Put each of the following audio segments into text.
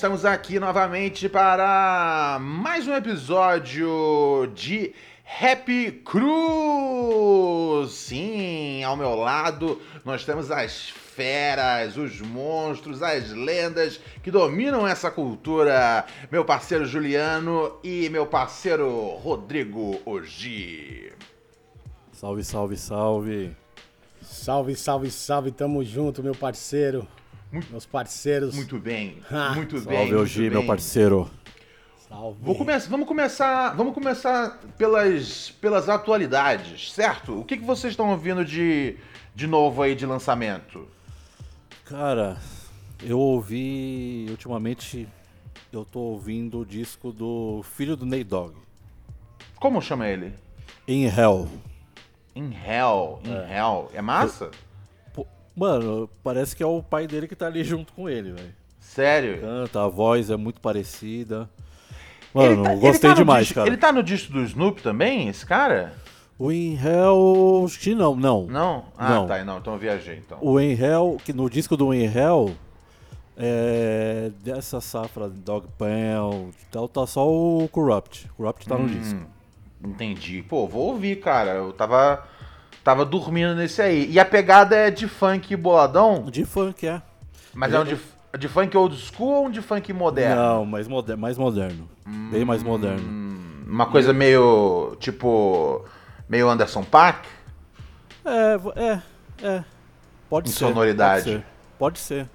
Estamos aqui novamente para mais um episódio de Happy Cruz! Sim, ao meu lado nós temos as feras, os monstros, as lendas que dominam essa cultura. Meu parceiro Juliano e meu parceiro Rodrigo Ogi. Salve, salve, salve. Salve, salve, salve, tamo junto, meu parceiro. Muito- Meus parceiros. Muito bem, Ah, muito bem. Salve, muito Ogi, meu parceiro. Salve. Vou começar, vamos começar, vamos começar pelas, pelas atualidades, certo? O que, que vocês estão ouvindo de, de novo aí de lançamento? Cara, eu ouvi ultimamente. Eu tô ouvindo o disco do filho do Nate Dogg. Como chama ele? In Hell. In Hell, In Hell. É massa? Pô, Mano, parece que é o pai dele que tá ali junto com ele, velho. Sério? Canta, a voz é muito parecida. Mano, tá- ele gostei tá no demais, disco- cara. Ele tá no disco do Snoop também, esse cara? O In Hell. Acho que não, não. Não? Ah, Não. tá, não, então eu viajei então. O In Hell, que no disco do In Hell, é, dessa safra Dog Pound e tal, tá só o Corrupt. Corrupt tá no Hum, disco. Entendi. Pô, vou ouvir, cara. Eu tava, tava dormindo nesse aí. E a pegada é de funk boladão? De funk, é. Mas é um de, de funk old school ou um de funk moderno? Não, mais, moder mais moderno. Bem mais moderno. Hum, Uma coisa meio, tipo, meio Anderson Paak? É, é, é. Pode Em ser. sonoridade. Pode ser. Pode ser.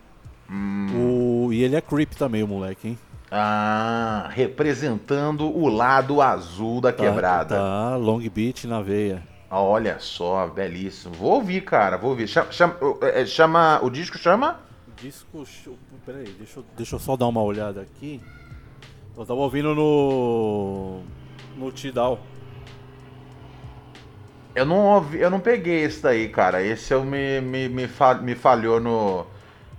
Hum. O, e ele é creep também, o moleque, hein? Ah, representando o lado azul da Tá- quebrada. Tá, Long Beach na veia. Olha só, belíssimo. Vou ouvir, cara, vou ouvir. Chama, chama, é, chama- o disco chama? Disco. Peraí, deixa, eu- deixa eu só dar uma olhada aqui. Eu tava ouvindo no. No Tidal. Eu não ouvi, eu não peguei esse daí, cara. Esse eu me, me, me, fa- me falhou no.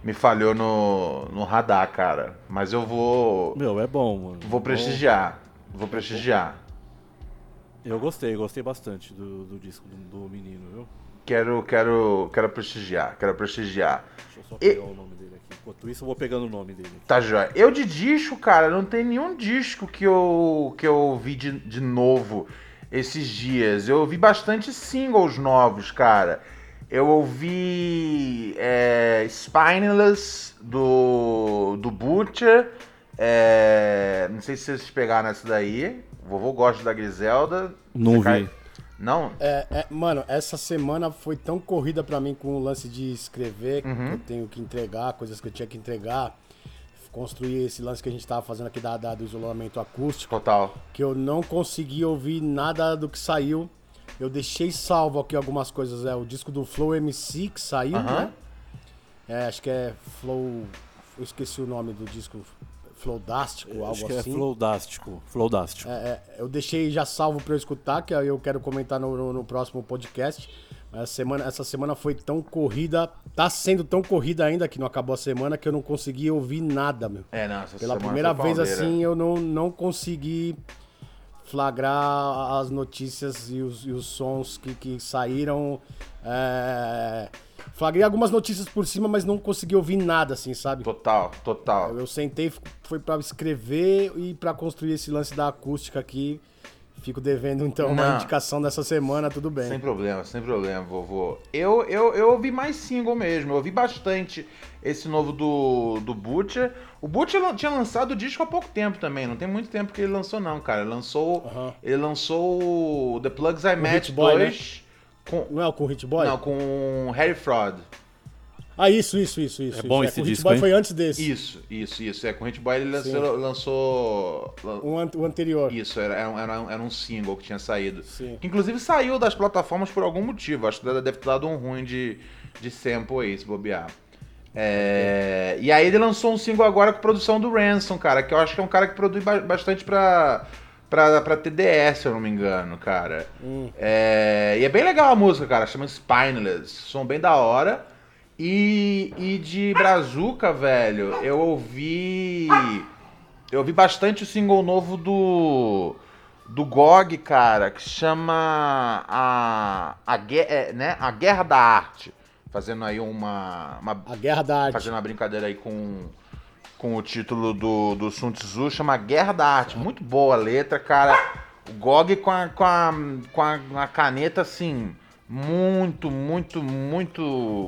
Me falhou no, no radar, cara. Mas eu vou. Meu, é bom, mano. Vou prestigiar. Vou prestigiar. Eu gostei, gostei bastante do, do disco do, do menino, viu? Quero, quero, quero prestigiar, quero prestigiar. Deixa eu só E- pegar o nome dele aqui. Enquanto isso, eu vou pegando o nome dele. aqui. Tá joia. Eu de disco, cara, não tem nenhum disco que eu, que eu ouvi de, de novo esses dias. Eu ouvi bastante singles novos, cara. Eu ouvi é, Spineless do, do Butcher. É, não sei se vocês pegaram essa daí. O vovô gosta da Griselda. Não vi. cai- Não? É, é, mano, essa semana foi tão corrida pra mim com o lance de escrever, Uhum. que eu tenho que entregar, coisas que eu tinha que entregar. Construir esse lance que a gente tava fazendo aqui da, da- do isolamento acústico, Total. que eu não consegui ouvir nada do que saiu. Eu deixei salvo aqui algumas coisas. É o disco do Flow MC que saiu, Aham. né? É, acho que é Flow. Eu esqueci o nome do disco. Flowdástico, algo Acho que é assim. Flowdástico. Flowdástico. É, é, eu deixei já salvo pra eu escutar, que aí eu quero comentar no, no- no próximo podcast. Mas a semana, essa semana foi tão corrida, tá sendo tão corrida ainda que não acabou a semana que eu não consegui ouvir nada, meu. É, não, essa Pela primeira foi vez assim, eu não, não consegui flagrar as notícias e os, e os sons que, que saíram. É... Flagrei algumas notícias por cima, mas não consegui ouvir nada, assim, sabe? Total, total. Eu sentei, foi pra escrever e pra construir esse lance da acústica aqui. Fico devendo então uma Não. indicação dessa semana, tudo bem. Sem problema, sem problema, vovô. Eu, eu, eu ouvi mais single mesmo, eu ouvi bastante esse novo do, do Butcher. O Butcher tinha lançado o disco há pouco tempo também, não tem muito tempo que ele lançou não, cara. Ele lançou, Aham. ele lançou o The Plugs I Met Boy, 2 com, Não é o com o Hit Boy? não, com Harry Fraud. Ah, isso, isso, isso, isso. bom isso. esse com o Hit disco, Boy hein? foi antes desse. Isso, isso, isso. É, com o Hit Boy ele lançou... lançou lan- O, an- o anterior. Isso, era, era, um- era, um- era um single que tinha saído. Sim. Que inclusive saiu das plataformas por algum motivo. Acho que deve ter dado um ruim de, de sample aí, se bobear. É, e aí ele lançou um single agora com produção do Ransom, cara, que eu acho que é um cara que produz ba- bastante pra, pra, pra TDS, se eu não me engano, cara. Hum. É, e é bem legal a música, cara, chama Spineless, som bem da hora. E, e de Brazuca, velho, eu ouvi. Eu ouvi bastante o single novo do. Do GOG, cara, que chama a, a, é, né, a Guerra da Arte. fazendo aí uma, uma A Guerra da Arte. fazendo uma brincadeira aí com, com o título do, do Sun Tzu, chama Guerra da Arte. Muito boa a letra, cara. O Gog com a, com a, com a, uma caneta, assim, muito, muito, muito,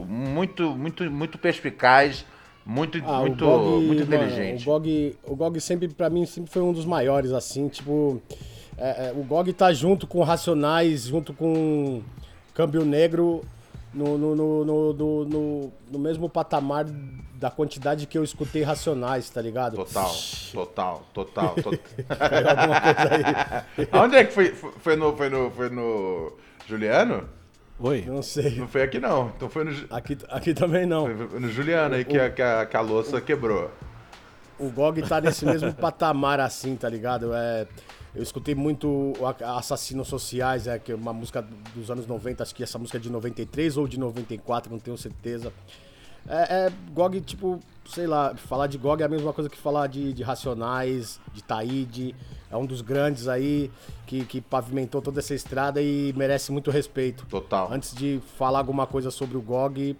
muito, muito, muito perspicaz, muito, Ah, muito, Gog, muito mano, inteligente. o Gog, o Gog sempre, pra mim, sempre foi um dos maiores, assim, tipo. é, é, o Gog tá junto com Racionais, junto com Câmbio Negro, no, no, no, no, no- no- no mesmo patamar da quantidade que eu escutei Racionais, tá ligado? Total, total, total, total. Caiu alguma coisa aí. Aonde é que foi? Foi no, foi no, foi no Juliano? Oi? Não sei. Não foi aqui não. Então foi no, Aqui, aqui também não. foi no Juliano aí que a, que, a, que a louça quebrou. O GOG tá nesse mesmo patamar assim, tá ligado? É, eu escutei muito Assassinos Sociais, é, que é uma música dos anos 90, acho que essa música é de 93 ou de 94, não tenho certeza. É, é GOG, tipo, sei lá, falar de GOG é a mesma coisa que falar de, de Racionais, de Taíde. É um dos grandes aí que, que pavimentou toda essa estrada e merece muito respeito. Total. Antes de falar alguma coisa sobre o GOG,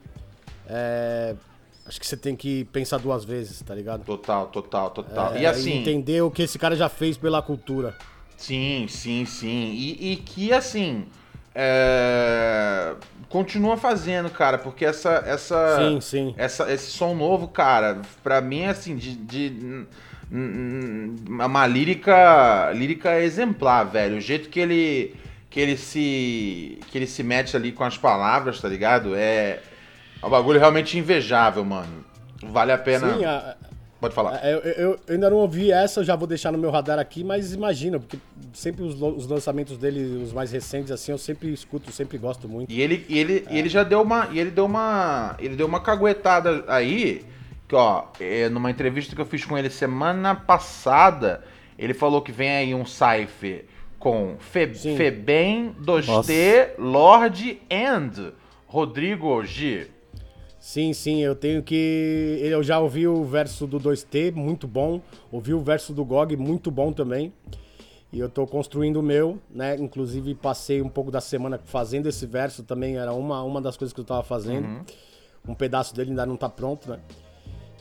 é, acho que você tem que pensar duas vezes, tá ligado? Total, total, total. É, e assim, entender o que esse cara já fez pela cultura. sim, sim, sim. E, e que assim, é, continua fazendo, cara, porque essa, essa, Sim, sim. essa, esse som novo, cara, pra mim é assim, de, de uma lírica, lírica exemplar, velho. O jeito que ele, que ele se, que ele se mete ali com as palavras, tá ligado? É, é um bagulho realmente invejável, mano. Vale a pena. Sim, a- Pode falar. a- eu, eu- eu ainda não ouvi essa, eu já vou deixar no meu radar aqui, mas imagina, porque sempre os, os lançamentos dele, os mais recentes, assim, eu sempre escuto, sempre gosto muito. E ele, e ele, e ele já deu uma. E ele deu uma. Ele deu uma caguetada aí. Que, ó, é, numa entrevista que eu fiz com ele semana passada, ele falou que vem aí um Cypher com Fe, Sim. Febem, 2T, Lorde and Rodrigo G. Sim, sim, eu tenho que. Eu já ouvi o verso do 2T, muito bom. Ouvi o verso do GOG, muito bom também. E eu tô construindo o meu, né? Inclusive passei um pouco da semana fazendo esse verso também, era uma, uma das coisas que eu tava fazendo. Um pedaço dele ainda não tá pronto, né?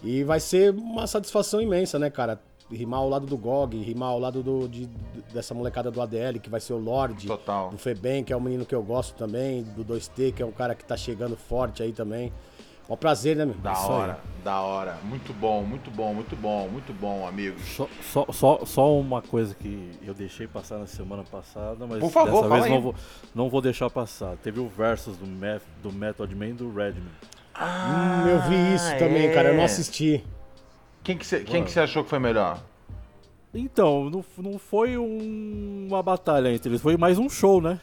E vai ser uma satisfação imensa, né, cara? Rimar ao lado do GOG, rimar ao lado do, de- dessa molecada do ADL, que vai ser o Lorde. Total. Do Febem, que é um menino que eu gosto também. Do 2T, que é um cara que tá chegando forte aí também. É um prazer, né, meu? Da Isso aí. hora, da hora. Muito bom, muito bom, muito bom, muito bom, amigos. Só, só, só, só uma coisa que eu deixei passar na semana passada, mas Por favor, dessa vez aí. não vou, não vou deixar passar. Teve o versus do, Meth, do Method Man e do Redman. Hum, eu vi isso também, é. cara. Eu não assisti. Quem que você quem que você achou que foi melhor? Então, não, não foi um- uma batalha entre eles, foi mais um show, né?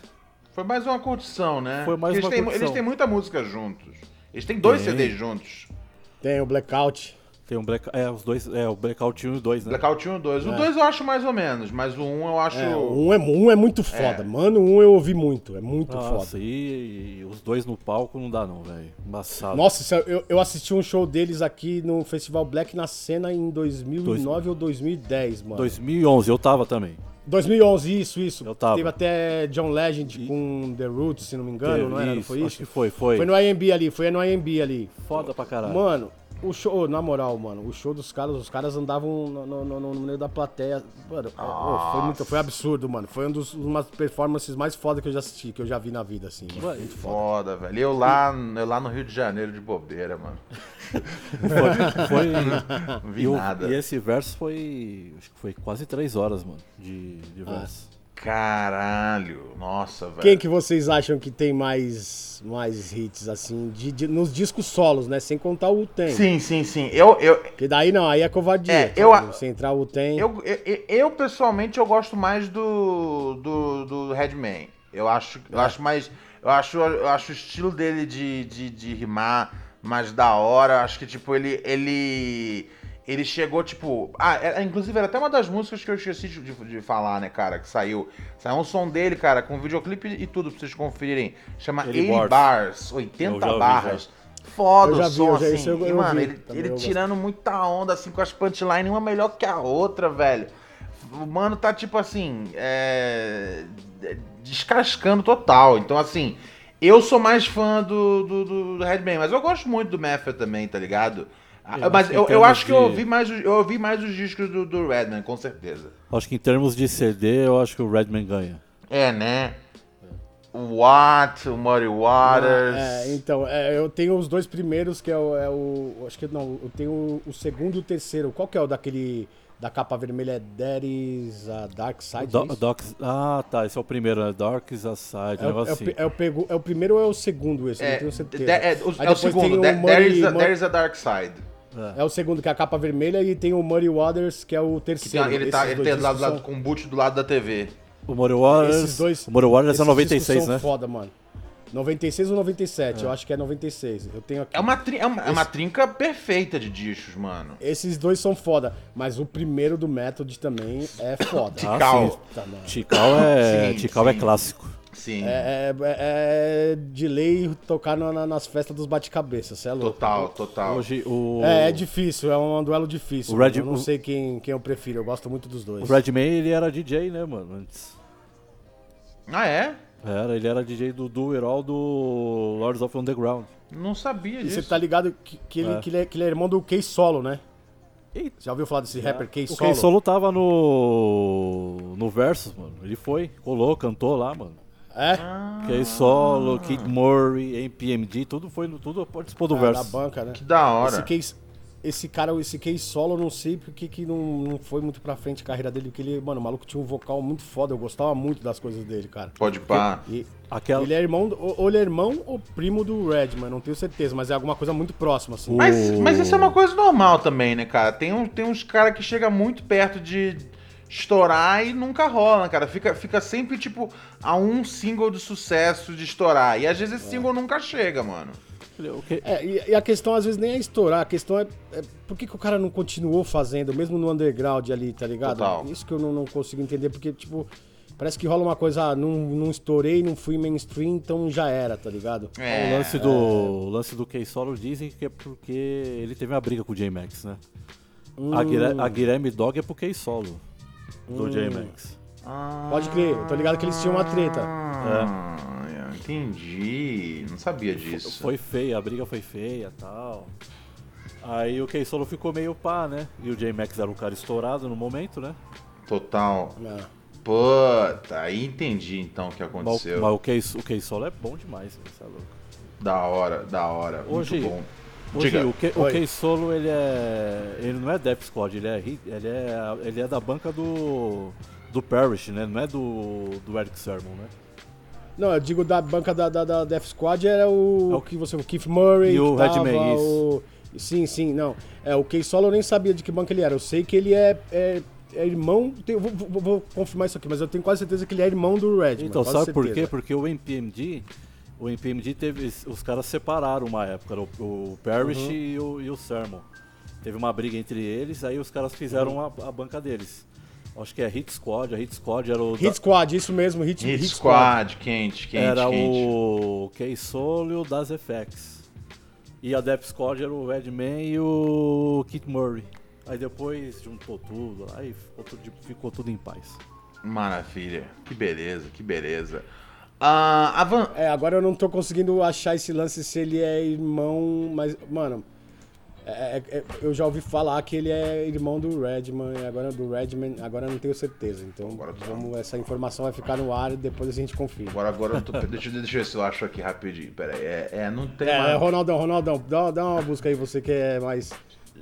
Foi mais uma curtição, né? Foi mais Porque uma eles têm, curtição. Eles têm muita música juntos. Eles têm dois Tem. CDs juntos. Tem o Blackout. Tem um black, é, os dois, é, o Blackout 1 e o 2, né? Blackout 1 e o 2. O 2 eu acho mais ou menos, mas o 1 eu acho. É, um, é, um é muito foda. Mano, um eu ouvi muito. É muito Nossa, foda. e, e os dois no palco não dá não, velho. Embaçado. Nossa, isso é- eu, eu assisti um show deles aqui no Festival Black na cena em 2009 ou 2010, mano. 2011, eu tava também. 2011, isso, isso. Eu tava. Teve até John Legend com The Roots, se não me engano, não era? Não foi Acho isso? que foi, foi. Foi no IMB ali, foi no IMB ali. Foda pra caralho. Mano, o show, na moral, mano, o show dos caras, os caras andavam no, no- no- no meio da plateia. Mano, foi, muito, foi absurdo, mano. Foi um dos, uma das performances mais foda que eu já assisti, que eu já vi na vida, assim. mano. Muito foda. Foda, velho. Eu lá, eu lá no Rio de Janeiro de bobeira, mano. Foi, foi- Não vi e, o- nada. e esse verso foi. Acho que foi quase três horas, mano, de, de Ah. Caralho. Nossa, velho. Quem que vocês acham que tem mais, mais hits, assim, de, de- nos discos solos, né? Sem contar o Tem. Sim, sim, sim. Eu, eu, Porque daí não, aí é covardia. É, eu a- Se entrar o Tem. eu, eu, eu, pessoalmente eu gosto mais do do, do Redman. Eu acho, eu É. acho mais, eu acho, eu acho o estilo dele de, de, de rimar mais da hora. Acho que tipo ele ele ele chegou tipo, ah, era- inclusive era até uma das músicas que eu esqueci de, de- falar, né, cara, que saiu. Saiu um som dele, cara, com videoclipe e tudo pra vocês conferirem. Chama 80 80 bars. bars, Eu 80 já ouvi, barras. Foda Eu já o vi, som, eu já- assim. isso eu- e, eu mano, vi, ele, ele eu tirando muita onda, assim, com as punchlines, uma melhor que a outra, velho. O mano tá, tipo assim, é... descascando total. Então, assim, Eu sou mais fã do, do, do, do Redman, mas eu gosto muito do Method também, tá ligado? Ah, Eu mas eu, eu acho que eu de- ouvi mais, os- eu ouvi mais os discos do, do Redman, com certeza. Acho que em termos de CD, eu acho que o Redman ganha. É, né? O Watt, o Muddy Waters. É, então, é, eu tenho os dois primeiros, que é o. é o- acho que não, eu tenho o, o segundo e o terceiro. Qual que é o daquele. Da capa vermelha é That is a Dark Side? Do- é ah, tá. Esse é o primeiro, né? Dark is a Side, É um o, é, o, assim. é, o, pego- é o primeiro ou é o segundo esse? É, não tenho certeza. de- é, o, é o segundo. There, there, is a, Muddy- there is a Dark Side. É o segundo, que é a capa vermelha, e tem o Muddy Waters, que é o Que tem- terceiro. ele tá, ele tem do lado, lado, com o boot do lado da TV. O Muddy Waters, Esses dois. o Muddy Waters é esses 96, discos né? são foda, mano. 96 ou 97? Eu acho que é 96. Eu tenho aqui. É uma, tri- é uma, é uma trinca perfeita de discos, mano. Esses dois são foda, mas o primeiro do Method também é foda. Ah, sim. Tá, mano. Tikal é, Sim, Tikal é sim. clássico. Sim. É, é- é de lei tocar na- na- nas festas dos bate-cabeça, você é louco. Total, total. Hoje o, É, é difícil, é um duelo difícil. O. Red- eu não o- sei quem, quem eu prefiro, eu gosto muito dos dois. o Redman ele era DJ, né, mano? Antes. Ah, é? Era, ele era DJ do Do It All do Lords of Underground. Não sabia E disso. você tá ligado que, que ele, É. que, ele é, que ele é irmão do K Solo, né? Eita. Já ouviu falar desse rapper K O Solo? Ken Solo tava no. no Versus, mano. Ele foi, colou, cantou lá, mano. É? Ken Solo, Kid Murray, MPMD, tudo foi, no- tudo participou do É, da banca, né? Que da hora. Esse case, esse cara, esse case solo, eu não sei porque que não, não foi muito pra frente a carreira dele, porque ele, mano, o maluco tinha um vocal muito foda, eu gostava muito das coisas dele, cara. Pode pá. E Aquela, ele é irmão, do- ou ele é irmão ou primo do Redman, não tenho certeza, mas é alguma coisa muito próxima, assim. Mas, mas isso é uma coisa normal também, né, cara? Tem, um, tem uns caras que chegam muito perto de estourar e nunca rola, né, cara? Fica, fica sempre, tipo, a um single de sucesso de estourar. E às vezes esse single nunca chega, mano. É, e, e a questão às vezes nem é estourar, a questão é, é por que, que o cara não continuou fazendo, mesmo no underground ali, tá ligado? Total. Isso que eu não, não consigo entender, porque, tipo, parece que rola uma coisa, ah, não, não estourei, não fui mainstream, então já era, tá ligado? É, o lance do, o lance do Ken Solo dizem que é porque ele teve uma briga com o J-Max, né? A, Hum. Guilherme, a Guilherme Dog é pro Ken Do J-Max. Pode crer, eu tô ligado que eles tinham uma treta. Ah, eu entendi. Não sabia disso. Foi feia, a briga foi feia tal. Aí o Ken Solo ficou meio pá, né? E o J-Max era um cara estourado no momento, né? Total. É. Puta, aí entendi então o que Mas, aconteceu. mas o Ken o Ken Solo é bom demais, né? Cê é louco. Da hora, da hora. Hoje- Muito bom. Hoje, o, Ke, o Solo, ele é. Ele não é Death Squad, ele é, ele é, ele é da banca do. do Parrish, né? Não é do, do Eric Sermon, né? Não, eu digo da banca da, da, da Death Squad era o, É o- que você, o Keith Murray, E o Redman, o... Sim, sim, não. É, o Key Solo eu nem sabia de que banca ele era. Eu sei que ele é, é, é irmão. tem- vou, vou- vou confirmar isso aqui, mas eu tenho quase certeza que ele é irmão do Redman. Então, sabe por quê? certeza. Porque o MPMD. O MPMD teve. Os caras separaram uma época, o, o Parrish Uhum. e, o, e o Sermon. Teve uma briga entre eles, aí os caras fizeram Uhum. a, a banca deles. Acho que é Hit Squad, a Hit Squad era o. da- Hit Squad, isso mesmo, Hit, Hit, Hit Squad, quente, quente, era quente. o Key Solo e o Das FX. E a Death Squad era o Redman e o Kit Murray. Aí depois juntou tudo, aí ficou tudo, ficou tudo em paz. Maravilha. Que beleza, que beleza. Ah, a Van... É, agora eu não tô conseguindo achar esse lance se ele é irmão, mas, mano, é- é- é- eu já ouvi falar que ele é irmão do Redman, e agora do Redman, agora eu não tenho certeza. Então, vamos, essa informação vai ficar no ar e depois a gente confirma. Agora, agora eu tô... deixa, deixa eu ver se eu acho aqui rapidinho. Pera aí. É, é, não tem É, mais... Ronaldão, Ronaldão, dá, dá uma busca aí, você que é mais,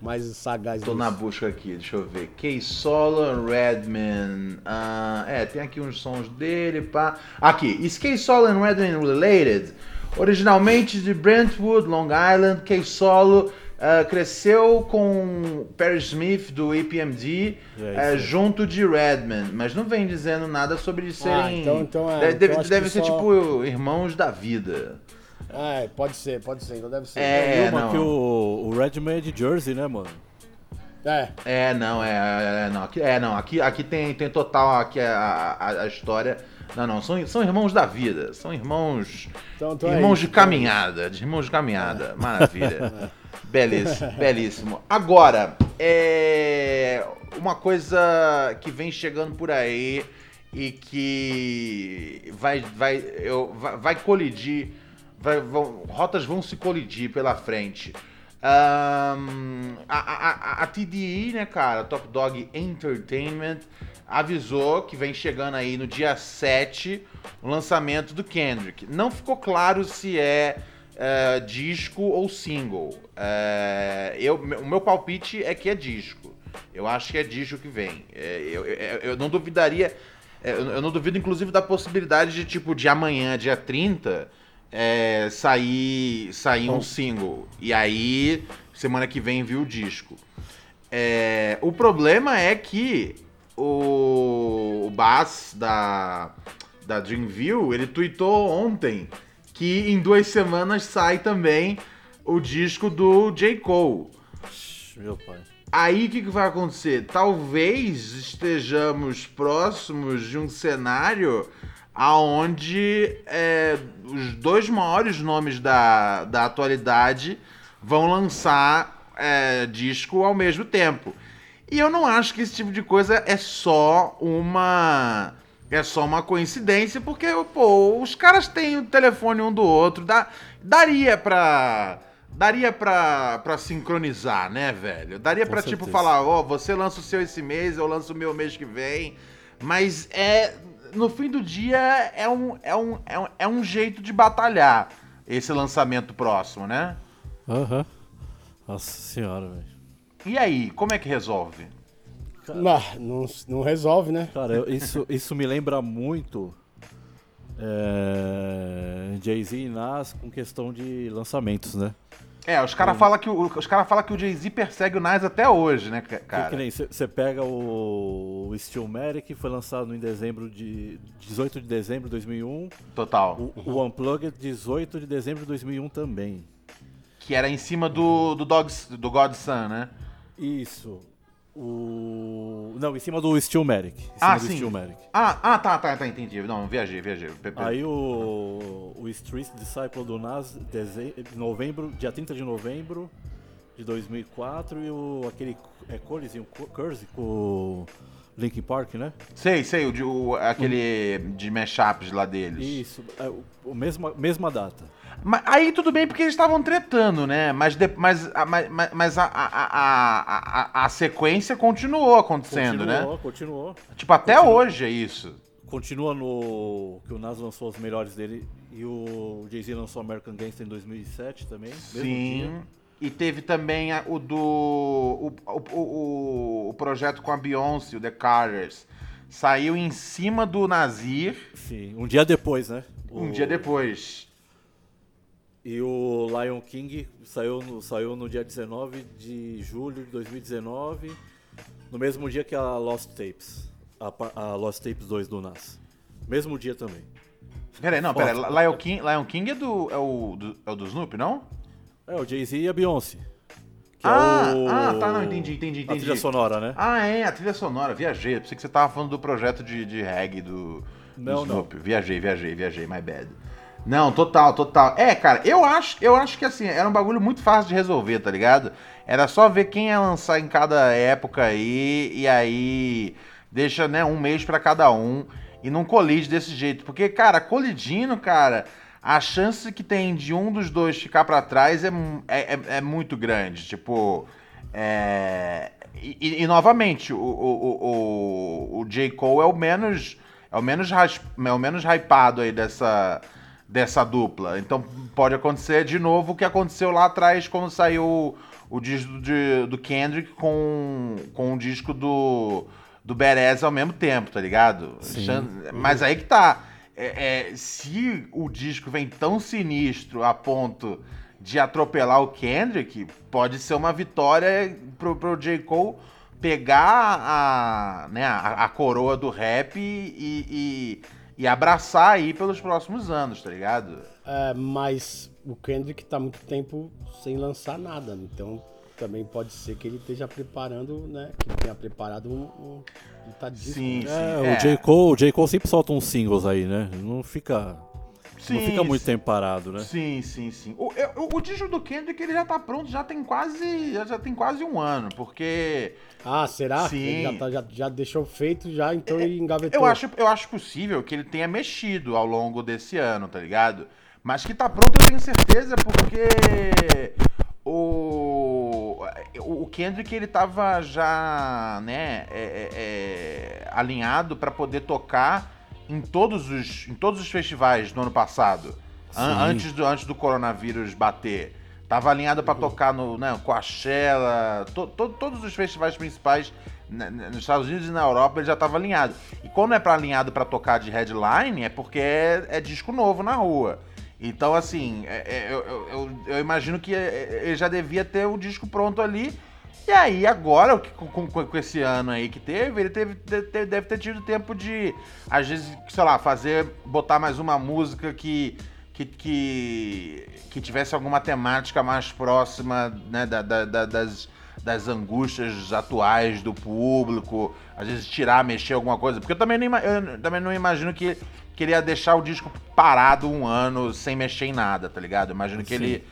mais sagaz. Tô na busca aqui, deixa eu ver. Kay Sola, Redman. Ah, é, tem aqui uns sons dele, pá. Aqui, is Kay Sola and Redman related? Originalmente de Brentwood, Long Island, Kay Solo ah, cresceu com Perry Smith do EPMD É, aí. junto de Redman, mas não vem dizendo nada sobre eles Ah, serem. então- então é, deve então deve, ser só- tipo irmãos da vida. É, pode ser, pode ser, então deve ser. É, uma não. que o, o Redman é de Jersey, né, mano? É, É, não, é, é, é, não, aqui, é, não, aqui, aqui tem, tem total aqui a, a, a história. Não, não, são, são irmãos da vida, são irmãos, Então- então é irmãos isso, de então é caminhada, de irmãos de caminhada, maravilha, belíssimo, belíssimo. Agora, é uma coisa que vem chegando por aí e que vai, vai, eu, vai, vai colidir vai- vão- rotas vão se colidir pela frente. Ahn, a, a, a, TDE, né, cara, Top Dog Entertainment, avisou que vem chegando aí no dia 7 o lançamento do Kendrick. Não ficou claro se é, é, disco ou single. É, eu, o meu palpite é que é disco. Eu acho que é disco que vem. É, eu, eu, eu não duvidaria. é, eu não duvido, inclusive, da possibilidade de, tipo, de amanhã, dia 30, é, sair, sair um single. E aí, semana que vem, viu o disco. É, o problema é que o, o Bass da, da Dreamview, ele tweetou ontem que em duas semanas sai também o disco do J. Cole. Meu pai. Aí o que, que vai acontecer? Talvez estejamos próximos de um cenário aonde é, os dois maiores nomes da, da atualidade vão lançar é, disco ao mesmo tempo. E eu não acho que esse tipo de coisa é só uma. É só uma coincidência, porque, pô, os caras têm o telefone um do outro. Dá, daria pra. Daria pra, pra sincronizar, né, velho? Daria Com pra, tipo, certeza. falar, ó, você lança o seu esse mês, eu lanço o meu mês que vem. Mas é. No fim do dia, é um, é um, é um, é um jeito de batalhar esse lançamento próximo, né? Aham. Nossa senhora, velho. E aí, como é que resolve? Não, não, não resolve, né? Cara, eu- isso, isso me lembra muito é, Jay-Z e Nas com questão de lançamentos, né? É, os caras falam que, o- os cara fala que o Jay-Z persegue o Nas até hoje, né, ca- Que, cara? que nem você pega o, o Steelmatic, que foi lançado em dezembro de 18 de dezembro de 2001, Total. o, o Unplugged 18 de dezembro de 2001 também. Que era em cima do, do, Dogs, do Godson, né? Isso. O não, em cima do Steelmatic. Em cima Ah, sim. Ah, ah, tá, tá, tá, entendi. Não, viajei, viajei. Aí o, o Street Disciple do Nas, deze- novembro, dia 30 de novembro de 2004 e o aquele é Coliseum Curse com o Linkin Park, né? Sei, sei, o, de- o- aquele de mashups lá deles. Isso, é, o, o mesma, mesma data. Mas aí tudo bem porque eles estavam tretando, né? Mas, de- mas, a- mas, mas- a, a, a, a, a sequência continuou acontecendo, continuou, né? continuou. Tipo, até hoje é isso. Continua no que o Nas lançou os melhores dele e o Jay-Z lançou American Gangster em 2007 também, Sim. E teve também o do. O, o, o, projeto com a Beyoncé, o The Carters. Saiu em cima do Nazir Sim, um dia depois, né? um dia depois. E o Lion King saiu no, saiu no dia 19 de julho de 2019, no mesmo dia que a Lost Tapes, a, a Lost Tapes 2 do Nas. Mesmo dia também. Peraí, não, peraí. Lion King, Lion King é do. É o do, é o do Snoop, não? É, o Jay-Z e a Beyoncé. que Ah, é o- ah, tá, não, entendi, entendi, A entendi. trilha sonora, né? Ah, é, a trilha sonora, viajei. Pensei que você tava falando do projeto de, de reggae do, do Não, Snoop. Viajei, viajei, viajei, my bad. Não, total, total. É, cara, eu acho, eu acho que assim, era um bagulho muito fácil de resolver, tá ligado? Era só ver quem ia lançar em cada época aí, e aí deixa, né, um mês pra cada um, e não colide desse jeito. Porque, cara, colidindo, cara, a chance que tem de um dos dois ficar pra trás é, é, é, é muito grande. Tipo, é... E, e- novamente, o, o, o, o, J. Cole é o menos é o menos, é o menos hypado aí dessa, dessa dupla. Então pode acontecer de novo o que aconteceu lá atrás quando saiu o, o disco de- do Kendrick com, com o disco do, do Berez ao mesmo tempo, tá ligado? Sim. Mas aí que tá. É, é, se o disco vem tão sinistro a ponto de atropelar o Kendrick, pode ser uma vitória pro, pro J. Cole pegar a, né, a, a coroa do rap e, e, e abraçar aí pelos próximos anos, tá ligado? É, mas o Kendrick tá muito tempo sem lançar nada, então também pode ser que ele esteja preparando, né? Que ele tenha preparado um, um, um tá Sim, né? É, É. o J. Cole, o J. Cole sempre solta uns singles aí, né? Não fica, não Sim, fica muito sim. tempo parado, né? Sim, sim, sim. O, o, o disco do Kendrick ele já tá pronto, já tem quase, já, tem quase um ano, porque Ah, será? Sim. Ele já, tá- já, já deixou feito já, então ele engavetou. eu acho, eu acho possível que ele tenha mexido ao longo desse ano, tá ligado? Mas que tá pronto eu tenho certeza, porque o, o Kendrick ele tava já, né, é, é, é alinhado para poder tocar em todos os, em todos os festivais do ano passado, an antes do, antes do coronavírus bater. Tava alinhado para tocar no né, Coachella, to, to, todos os festivais principais nos Estados Unidos e na Europa ele já tava alinhado. E quando é para alinhado para tocar de headline é porque é, é, disco novo na rua. Então assim, é, é, eu, eu, eu, imagino que é, ele já devia ter o disco pronto ali. E aí agora, com, com, com esse ano aí que teve, ele teve, deve ter tido tempo de, às vezes, sei lá, fazer, botar mais uma música que que, que, que tivesse alguma temática mais próxima né, da, da, da, das, das angústias atuais do público, às vezes tirar, mexer alguma coisa, porque eu também não, eu também não imagino que queria deixar o disco parado um ano sem mexer em nada, tá ligado? Eu imagino que Sim. ele,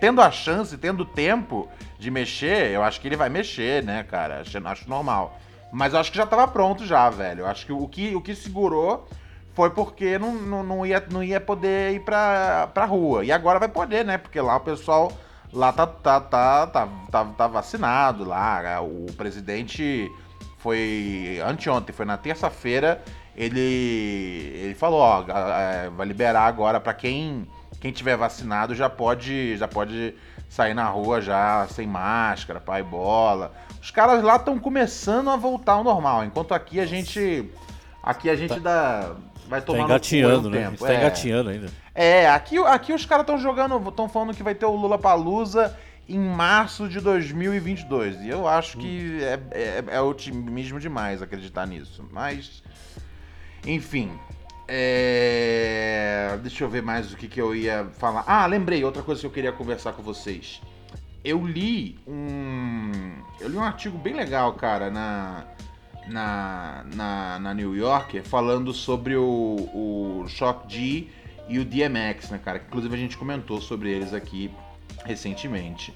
tendo a chance, tendo tempo de mexer, eu acho que ele vai mexer, né, cara? Acho, acho normal. Mas eu acho que já tava pronto já, velho. Eu acho que o que, o que segurou foi porque não, não, não, ia, não ia poder ir pra, pra rua. E agora vai poder, né? Porque lá o pessoal lá tá, tá, tá, tá, tá, tá vacinado lá. O presidente foi anteontem, foi na terça-feira, ele, ele falou, ó, vai liberar agora para quem quem tiver vacinado já pode já pode sair na rua já sem máscara, pai bola. Os caras lá estão começando a voltar ao normal, enquanto aqui a gente aqui a gente tá. dá vai tomar tá engatinhando, no né? tempo. Tá é. engatinhando ainda. É, aqui, aqui os caras estão jogando, estão falando que vai ter o Lula Palusa em março de 2022. E eu acho que hum. é, é, é otimismo demais acreditar nisso. Mas, enfim. É... Deixa eu ver mais o que, que eu ia falar. Ah, lembrei, outra coisa que eu queria conversar com vocês. Eu li um. Eu li um artigo bem legal, cara, na na, na, na New Yorker falando sobre o, o Shock G e o DMX, né, cara? Inclusive a gente comentou sobre eles aqui recentemente.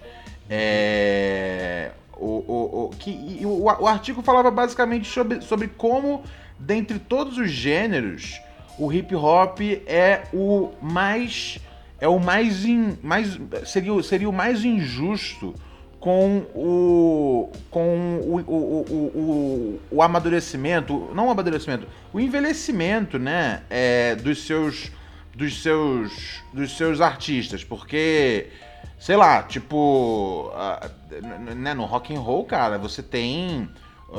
É, o, o, o, que, o, o artigo falava basicamente sobre, sobre como, dentre todos os gêneros, o hip hop é o mais. É o mais, in, mais seria, seria o mais injusto com o com o, o, o, o, amadurecimento, não o amadurecimento, o envelhecimento, né, é, dos seus dos seus dos seus artistas, porque sei lá, tipo, uh, né, no rock and roll, cara, você tem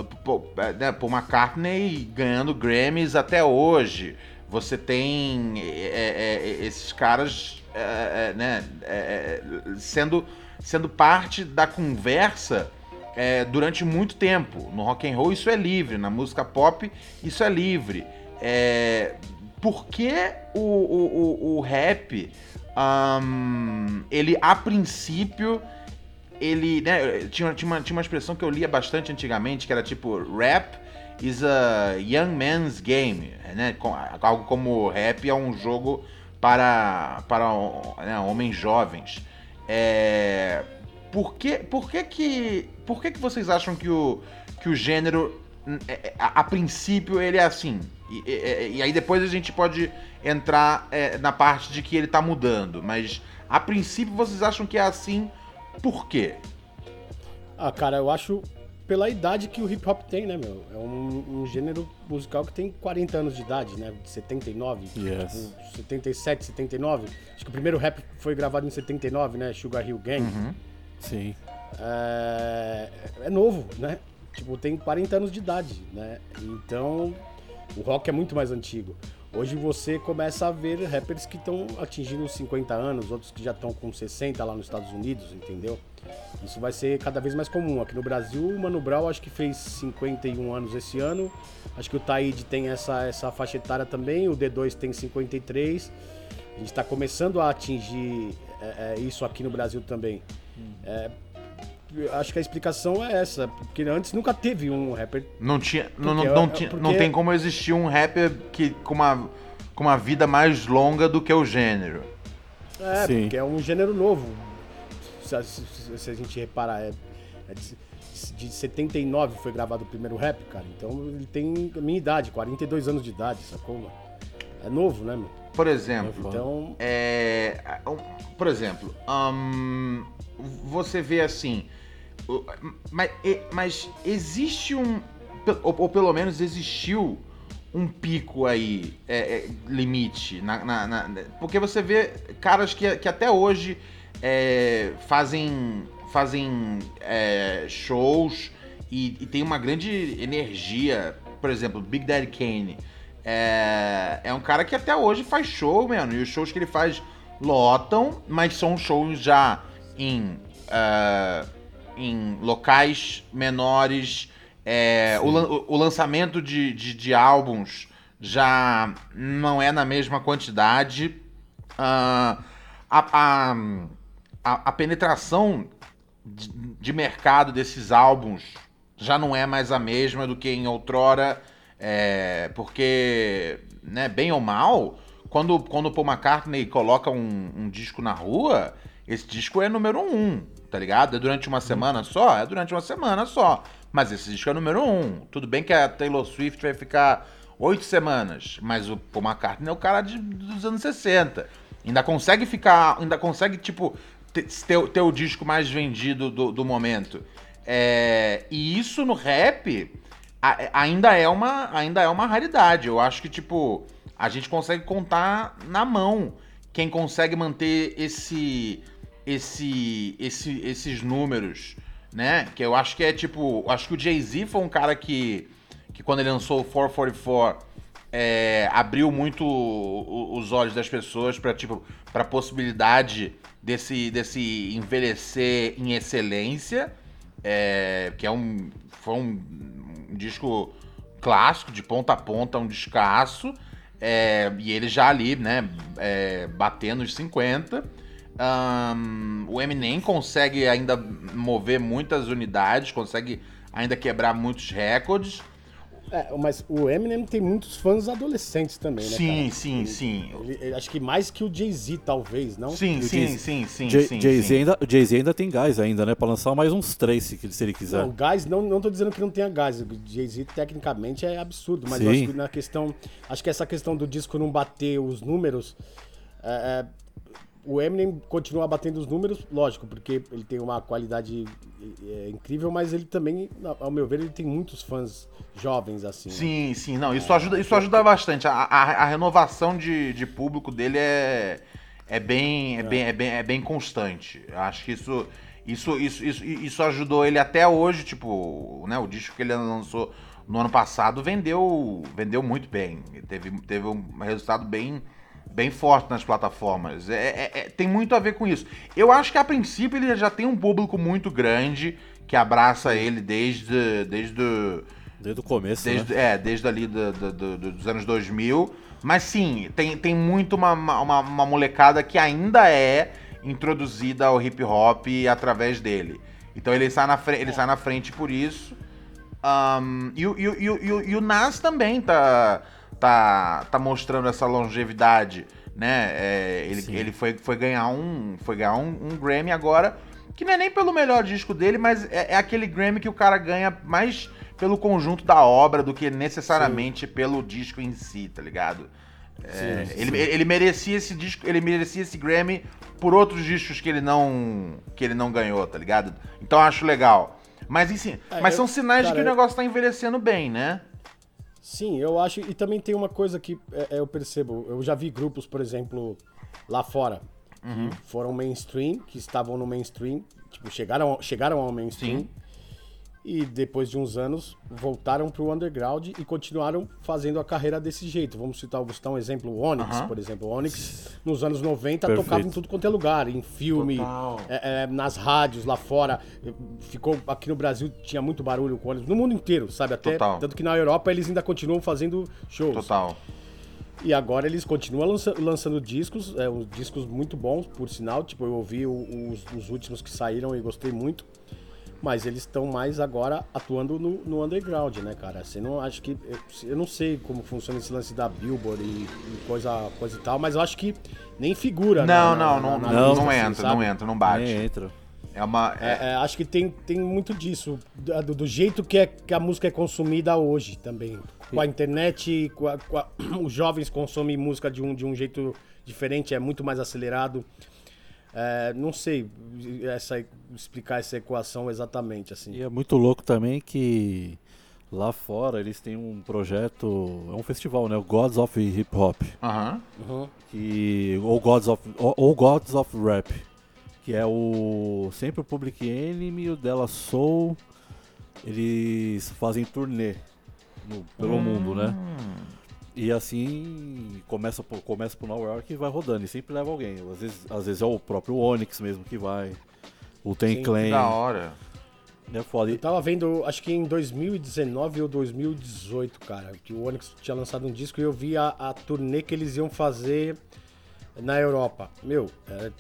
uh, né, Paul McCartney ganhando Grammys até hoje. Você tem é, é, esses caras é, é né, é, é, sendo sendo parte da conversa é, durante muito tempo. No rock and roll isso é livre, na música pop isso é livre. É, por que o, o, o, o rap, um, ele a princípio, ele, né, tinha, tinha, uma, tinha uma expressão que eu lia bastante antigamente, que era tipo, rap is a young man's game, né, algo como rap é um jogo para, para né, homens jovens. É, por que, por que que, por que que vocês acham que o, que o gênero, é, é, a, a princípio, ele é assim? E, e, e, aí depois a gente pode entrar é, na parte de que ele tá mudando, mas a princípio vocês acham que é assim, por quê? Ah, cara, eu acho pela idade que o hip hop tem, né, meu? É um, um, gênero musical que tem 40 anos de idade, né? De 79, yes. tipo, 77, 79. Acho que o primeiro rap foi gravado em 79, né? Sugar Hill Gang. Uhum. Sim. É, é novo, né? Tipo, tem 40 anos de idade, né? Então, o rock é muito mais antigo. Hoje você começa a ver rappers que estão atingindo 50 anos, outros que já estão com 60 lá nos Estados Unidos, entendeu? Isso vai ser cada vez mais comum. Aqui no Brasil, o Mano Brown acho que fez 51 anos esse ano. Acho que o Taíde tem essa, essa faixa etária também, o D2 tem 53. A gente está começando a atingir é, é, isso aqui no Brasil também. Hum. É, acho que a explicação é essa, porque antes nunca teve um rapper. Não tinha, não, não, não, tinha, porque... não tem como existir um rapper que com uma, com uma vida mais longa do que o gênero. É, Sim. porque é um gênero novo. Se, se, se a gente reparar, é, é de, de 79 foi gravado o primeiro rap, cara. Então ele tem a minha idade, 42 anos de idade, sacou? É novo, né, meu? por exemplo, Então, é, um, por exemplo, hum, você vê assim, mas, mas existe um, ou, pelo menos existiu um pico aí, é, é, limite, na, na- na- porque você vê caras que, que até hoje é, fazem, fazem é, shows e, e tem uma grande energia, por exemplo, Big Daddy Kane. É, é um cara que até hoje faz show, mano. E os shows que ele faz lotam, mas são shows já em, ah, em locais menores. É, o, o- lançamento de, de, de álbuns já não é na mesma quantidade. A, a, a, a penetração de, de mercado desses álbuns já não é mais a mesma do que em outrora, é, porque, né, bem ou mal, quando, quando o Paul McCartney coloca um, um disco na rua, esse disco é número um, tá ligado? É durante uma semana só? É durante uma semana só. Mas esse disco é número um. Tudo bem que a Taylor Swift vai ficar oito semanas, mas o Paul McCartney é o cara de- dos anos 60. Ainda consegue ficar, ainda consegue, tipo, ter, ter, ter o disco mais vendido do, do momento. É, e isso no rap a- ainda, é uma, ainda é uma raridade. Eu acho que, tipo, a gente consegue contar na mão quem consegue manter esse, esse, esse, esses números, né? Que eu acho que é, tipo, acho que o Jay-Z foi um cara que, que quando ele lançou o 444 é, abriu muito os olhos das pessoas para tipo para possibilidade desse desse envelhecer em excelência é, que é um foi um, um disco clássico de ponta a ponta um descasso é, e ele já ali né é, batendo os 50 Ahn, o Eminem consegue ainda mover muitas unidades consegue ainda quebrar muitos recordes é, mas o Eminem tem muitos fãs adolescentes também, né, sim cara? sim Ele- sim ele- ele- acho que mais que o Jay-Z, talvez, não? Sim, sim, Jay- sim, sim, Jay- sim, Jay-Z ainda, Jay-Z ainda tem gás ainda, né? Pra lançar mais uns três, se, se ele quiser. Não, gás, não, não tô dizendo que não tenha gás. O Jay-Z tecnicamente é absurdo, mas acho que na questão. Acho que essa questão do disco não bater os números. é, é, o Eminem continua batendo os números, lógico, porque ele tem uma qualidade é, incrível, mas ele também, ao meu ver, ele tem muitos fãs jovens, assim. né? Sim, sim, não, isso ajuda, isso ajuda bastante. A, a- a renovação de, de público dele é, é, bem, é, Bem, é, bem, é bem constante. Acho que isso, isso, isso, isso, isso ajudou ele até hoje, tipo, né, o disco que ele lançou no ano passado vendeu, vendeu muito bem. Teve, teve um resultado bem, bem forte nas plataformas. É, é- é- tem muito a ver com isso. Eu acho que a princípio ele já tem um público muito grande que abraça ele desde, desde o- Desde o começo, Desde, né? É, desde ali do- do- do- do- dos anos 2000. Mas sim, tem, tem muito uma, uma, uma molecada que ainda é introduzida ao hip hop através dele. Então ele sai na, fre- ele sai na frente por isso. Ahn, e, e, e, e o Nas também tá, tá, tá mostrando essa longevidade, né? É, ele Sim. ele foi, foi ganhar, um, foi ganhar um, um Grammy agora, que não é nem pelo melhor disco dele, mas é, é aquele Grammy que o cara ganha mais pelo conjunto da obra do que necessariamente pelo disco em si, tá ligado? É, Sim, ele, sim. ele merecia esse disco, ele merecia esse Grammy por outros discos que ele não que ele não ganhou, tá ligado? Então eu acho legal. Mas enfim, É, mas eu- são sinais cara, de que o negócio tá envelhecendo bem, né? Sim, eu acho. E também tem uma coisa que é, eu percebo. Eu já vi grupos, por exemplo, lá fora, Uhum. que foram mainstream, que estavam no mainstream, tipo, chegaram, chegaram ao mainstream. Sim. E depois de uns anos voltaram pro underground e continuaram fazendo a carreira desse jeito. Vamos citar, citar um exemplo, o Onyx, por exemplo. O Onyx, nos anos 90, Perfeito. tocava em tudo quanto é lugar, em filme, é, é, nas rádios lá fora. Ficou aqui no Brasil, tinha muito barulho com o Onyx, no mundo inteiro, sabe? Até, Total. tanto que na Europa eles ainda continuam fazendo shows. Total. E agora eles continuam lança- lançando discos, é, discos muito bons, por sinal. Tipo, eu ouvi o- os, os últimos que saíram e gostei muito. Mas eles estão mais agora atuando no, no underground, né, cara? Você não acho que. Eu, eu não sei como funciona esse lance da Billboard e, e coisa, coisa e tal, mas eu acho que nem figura. Não, na- não, na- não, na não, lista, não assim, entra, sabe? não entra, não bate. Nem entra. É uma. é- É, é, acho que tem, tem muito disso, do, do jeito que, é, que a música é consumida hoje também. Com a internet, com a- com a- os jovens consomem música de um, de um jeito diferente, é muito mais acelerado. É, não sei essa, explicar essa equação exatamente, assim. E é muito louco também que lá fora eles têm um projeto, é um festival, né? O Gods of Hip Hop. Aham. Uhum. que ou Gods of ou, ou Gods of Rap, que é o sempre o Public Enemy e o Della Soul, eles fazem turnê no- pelo mundo, né? E assim começa por, começa por Nova York e vai rodando e sempre leva alguém. Às vezes, às vezes é o próprio Onyx mesmo que vai. O Ten Sim, Clan. Da hora. É foda. Eu tava vendo, acho que em 2019 ou 2018, cara, que o Onyx tinha lançado um disco e eu vi a, a turnê que eles iam fazer na Europa. Meu, era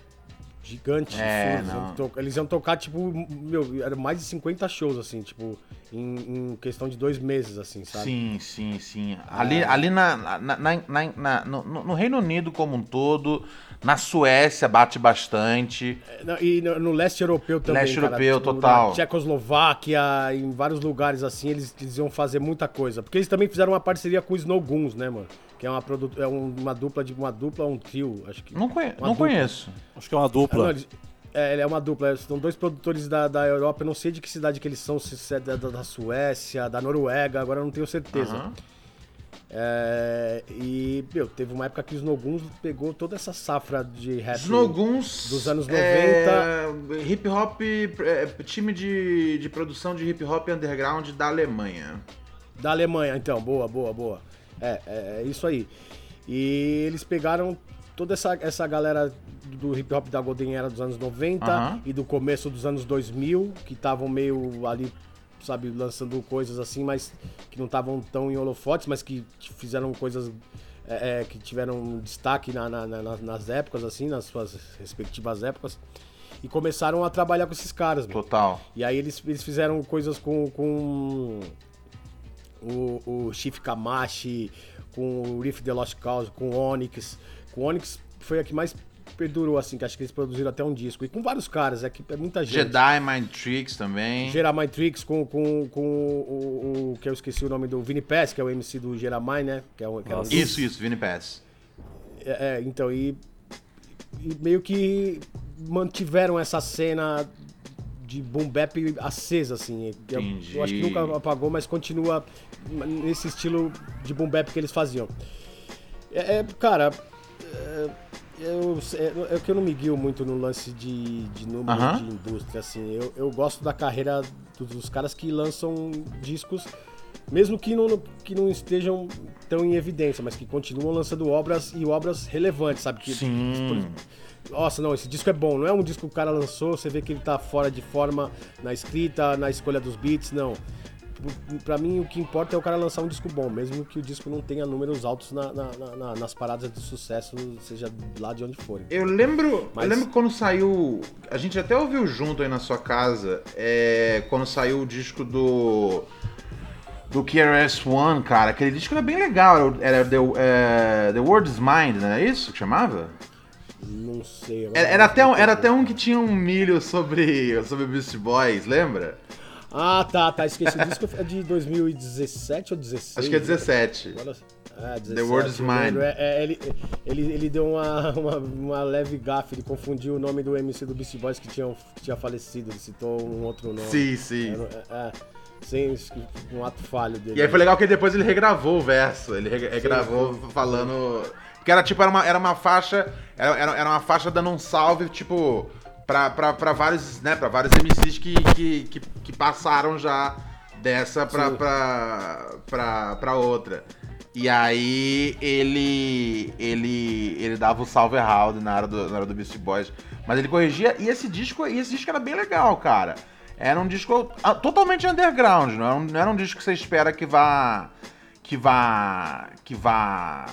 gigante. É, eles, não. iam to- eles iam tocar, tipo, meu, era mais de 50 shows, assim, tipo, em, em questão de dois meses, assim, sabe? Sim, sim, sim. Ali, ali na, na- na- na- na- no, no Reino Unido como um todo, na Suécia bate bastante. Não, E no, no leste europeu também. Leste cara, europeu, tipo, total. Na Tchecoslováquia, em vários lugares assim, eles, eles iam fazer muita coisa. Porque eles também fizeram uma parceria com o Snow Goons, né, mano? Que é uma, é um- uma dupla de uma dupla, um trio, acho que. Não, conhe- não dupla. conheço. Acho que é uma Ah, não, dupla. eles- é, ele é uma dupla. São dois produtores da, da Europa. Eu não sei de que cidade que eles são, se é da, da- da Suécia, da Noruega, agora eu não tenho certeza. Aham. É, e, meu, teve uma época que o Snow Goons pegou toda essa safra de rap. Snowgoons. Dos anos é, hip hop. é, time de, de produção de hip hop underground da Alemanha. Da Alemanha, então, boa, boa, boa. É, é, é isso aí. E eles pegaram toda essa, essa galera do hip hop da Golden Era dos anos 90 Aham. e do começo dos anos 2000, que estavam meio ali, sabe, lançando coisas assim, mas que não estavam tão em holofotes, mas que fizeram coisas é, é, que tiveram destaque na- na- na- nas épocas, assim, nas suas respectivas épocas. E começaram a trabalhar com esses caras, meu. Total. E aí eles, eles fizeram coisas com, com o, o Chief Kamashi, com o Riff The Lost Cause, com o Onyx. Com o Onyx foi a que mais perdurou, assim, que acho que eles produziram até um disco. E com vários caras, é, que, é muita gente. Jedi Mind Tricks também. Geramai Tricks com, com, com o, o- que eu esqueci o nome do Vini Pass, que é o MC do Geramai, né? Que é, um- que é um Isso, isso, Vini Pass. é, é, então, e, e meio que mantiveram essa cena de boom bap acesa, assim. Eu, Entendi. eu acho que nunca apagou, mas continua nesse estilo de boom bap que eles faziam. É, é, cara, é, eu, é, é que eu não me guio muito no lance de, de números Aham. de indústria, assim. Eu, eu gosto da carreira dos, dos caras que lançam discos, mesmo que não, que não estejam tão em evidência, mas que continuam lançando obras e obras relevantes, sabe? Que, Sim. nossa, não, esse disco é bom. Não é um disco que o cara lançou, você vê que ele tá fora de forma na escrita, na escolha dos beats, não. P- Pra mim, o que importa é o cara lançar um disco bom, mesmo que o disco não tenha números altos na- na- na- na- nas paradas de sucesso, seja lá de onde for. Eu lembro, Mas- eu lembro quando saiu. A gente até ouviu junto aí na sua casa. é, quando saiu o disco do. Do KRS-One, cara. Aquele disco era bem legal. Era, era The, é, The World is Mind, não era isso que chamava? Não sei. Era, era até, um, era até um que tinha um milho sobre, sobre Beast Boys, lembra? Ah, tá, tá. Esqueci. O disco é de 2017 ou 16? Acho que é 17. Agora- É, 17, The World is Mine. É, é, ele, ele, ele deu uma, uma, uma leve gafe, ele confundiu o nome do MC do Beast Boys que tinha, que tinha falecido, ele citou um outro nome. Sim, sim. É, é, sem um ato falho dele. E aí foi legal que depois ele regravou o verso. Ele re- regravou falando. Porque era tipo, era uma, era uma faixa. Era era uma faixa dando um salve, tipo, pra vários, né? Pra vários MCs que, que, que, que passaram já dessa pra, pra, pra, pra outra. E aí ele. ele. ele dava o salve errado na hora do, na hora do Beast Boys. Mas ele corrigia. E esse disco, e esse disco era bem legal, cara. Era um disco ah, totalmente underground, não era um, não era um disco que você espera que vá. que vá. que vá.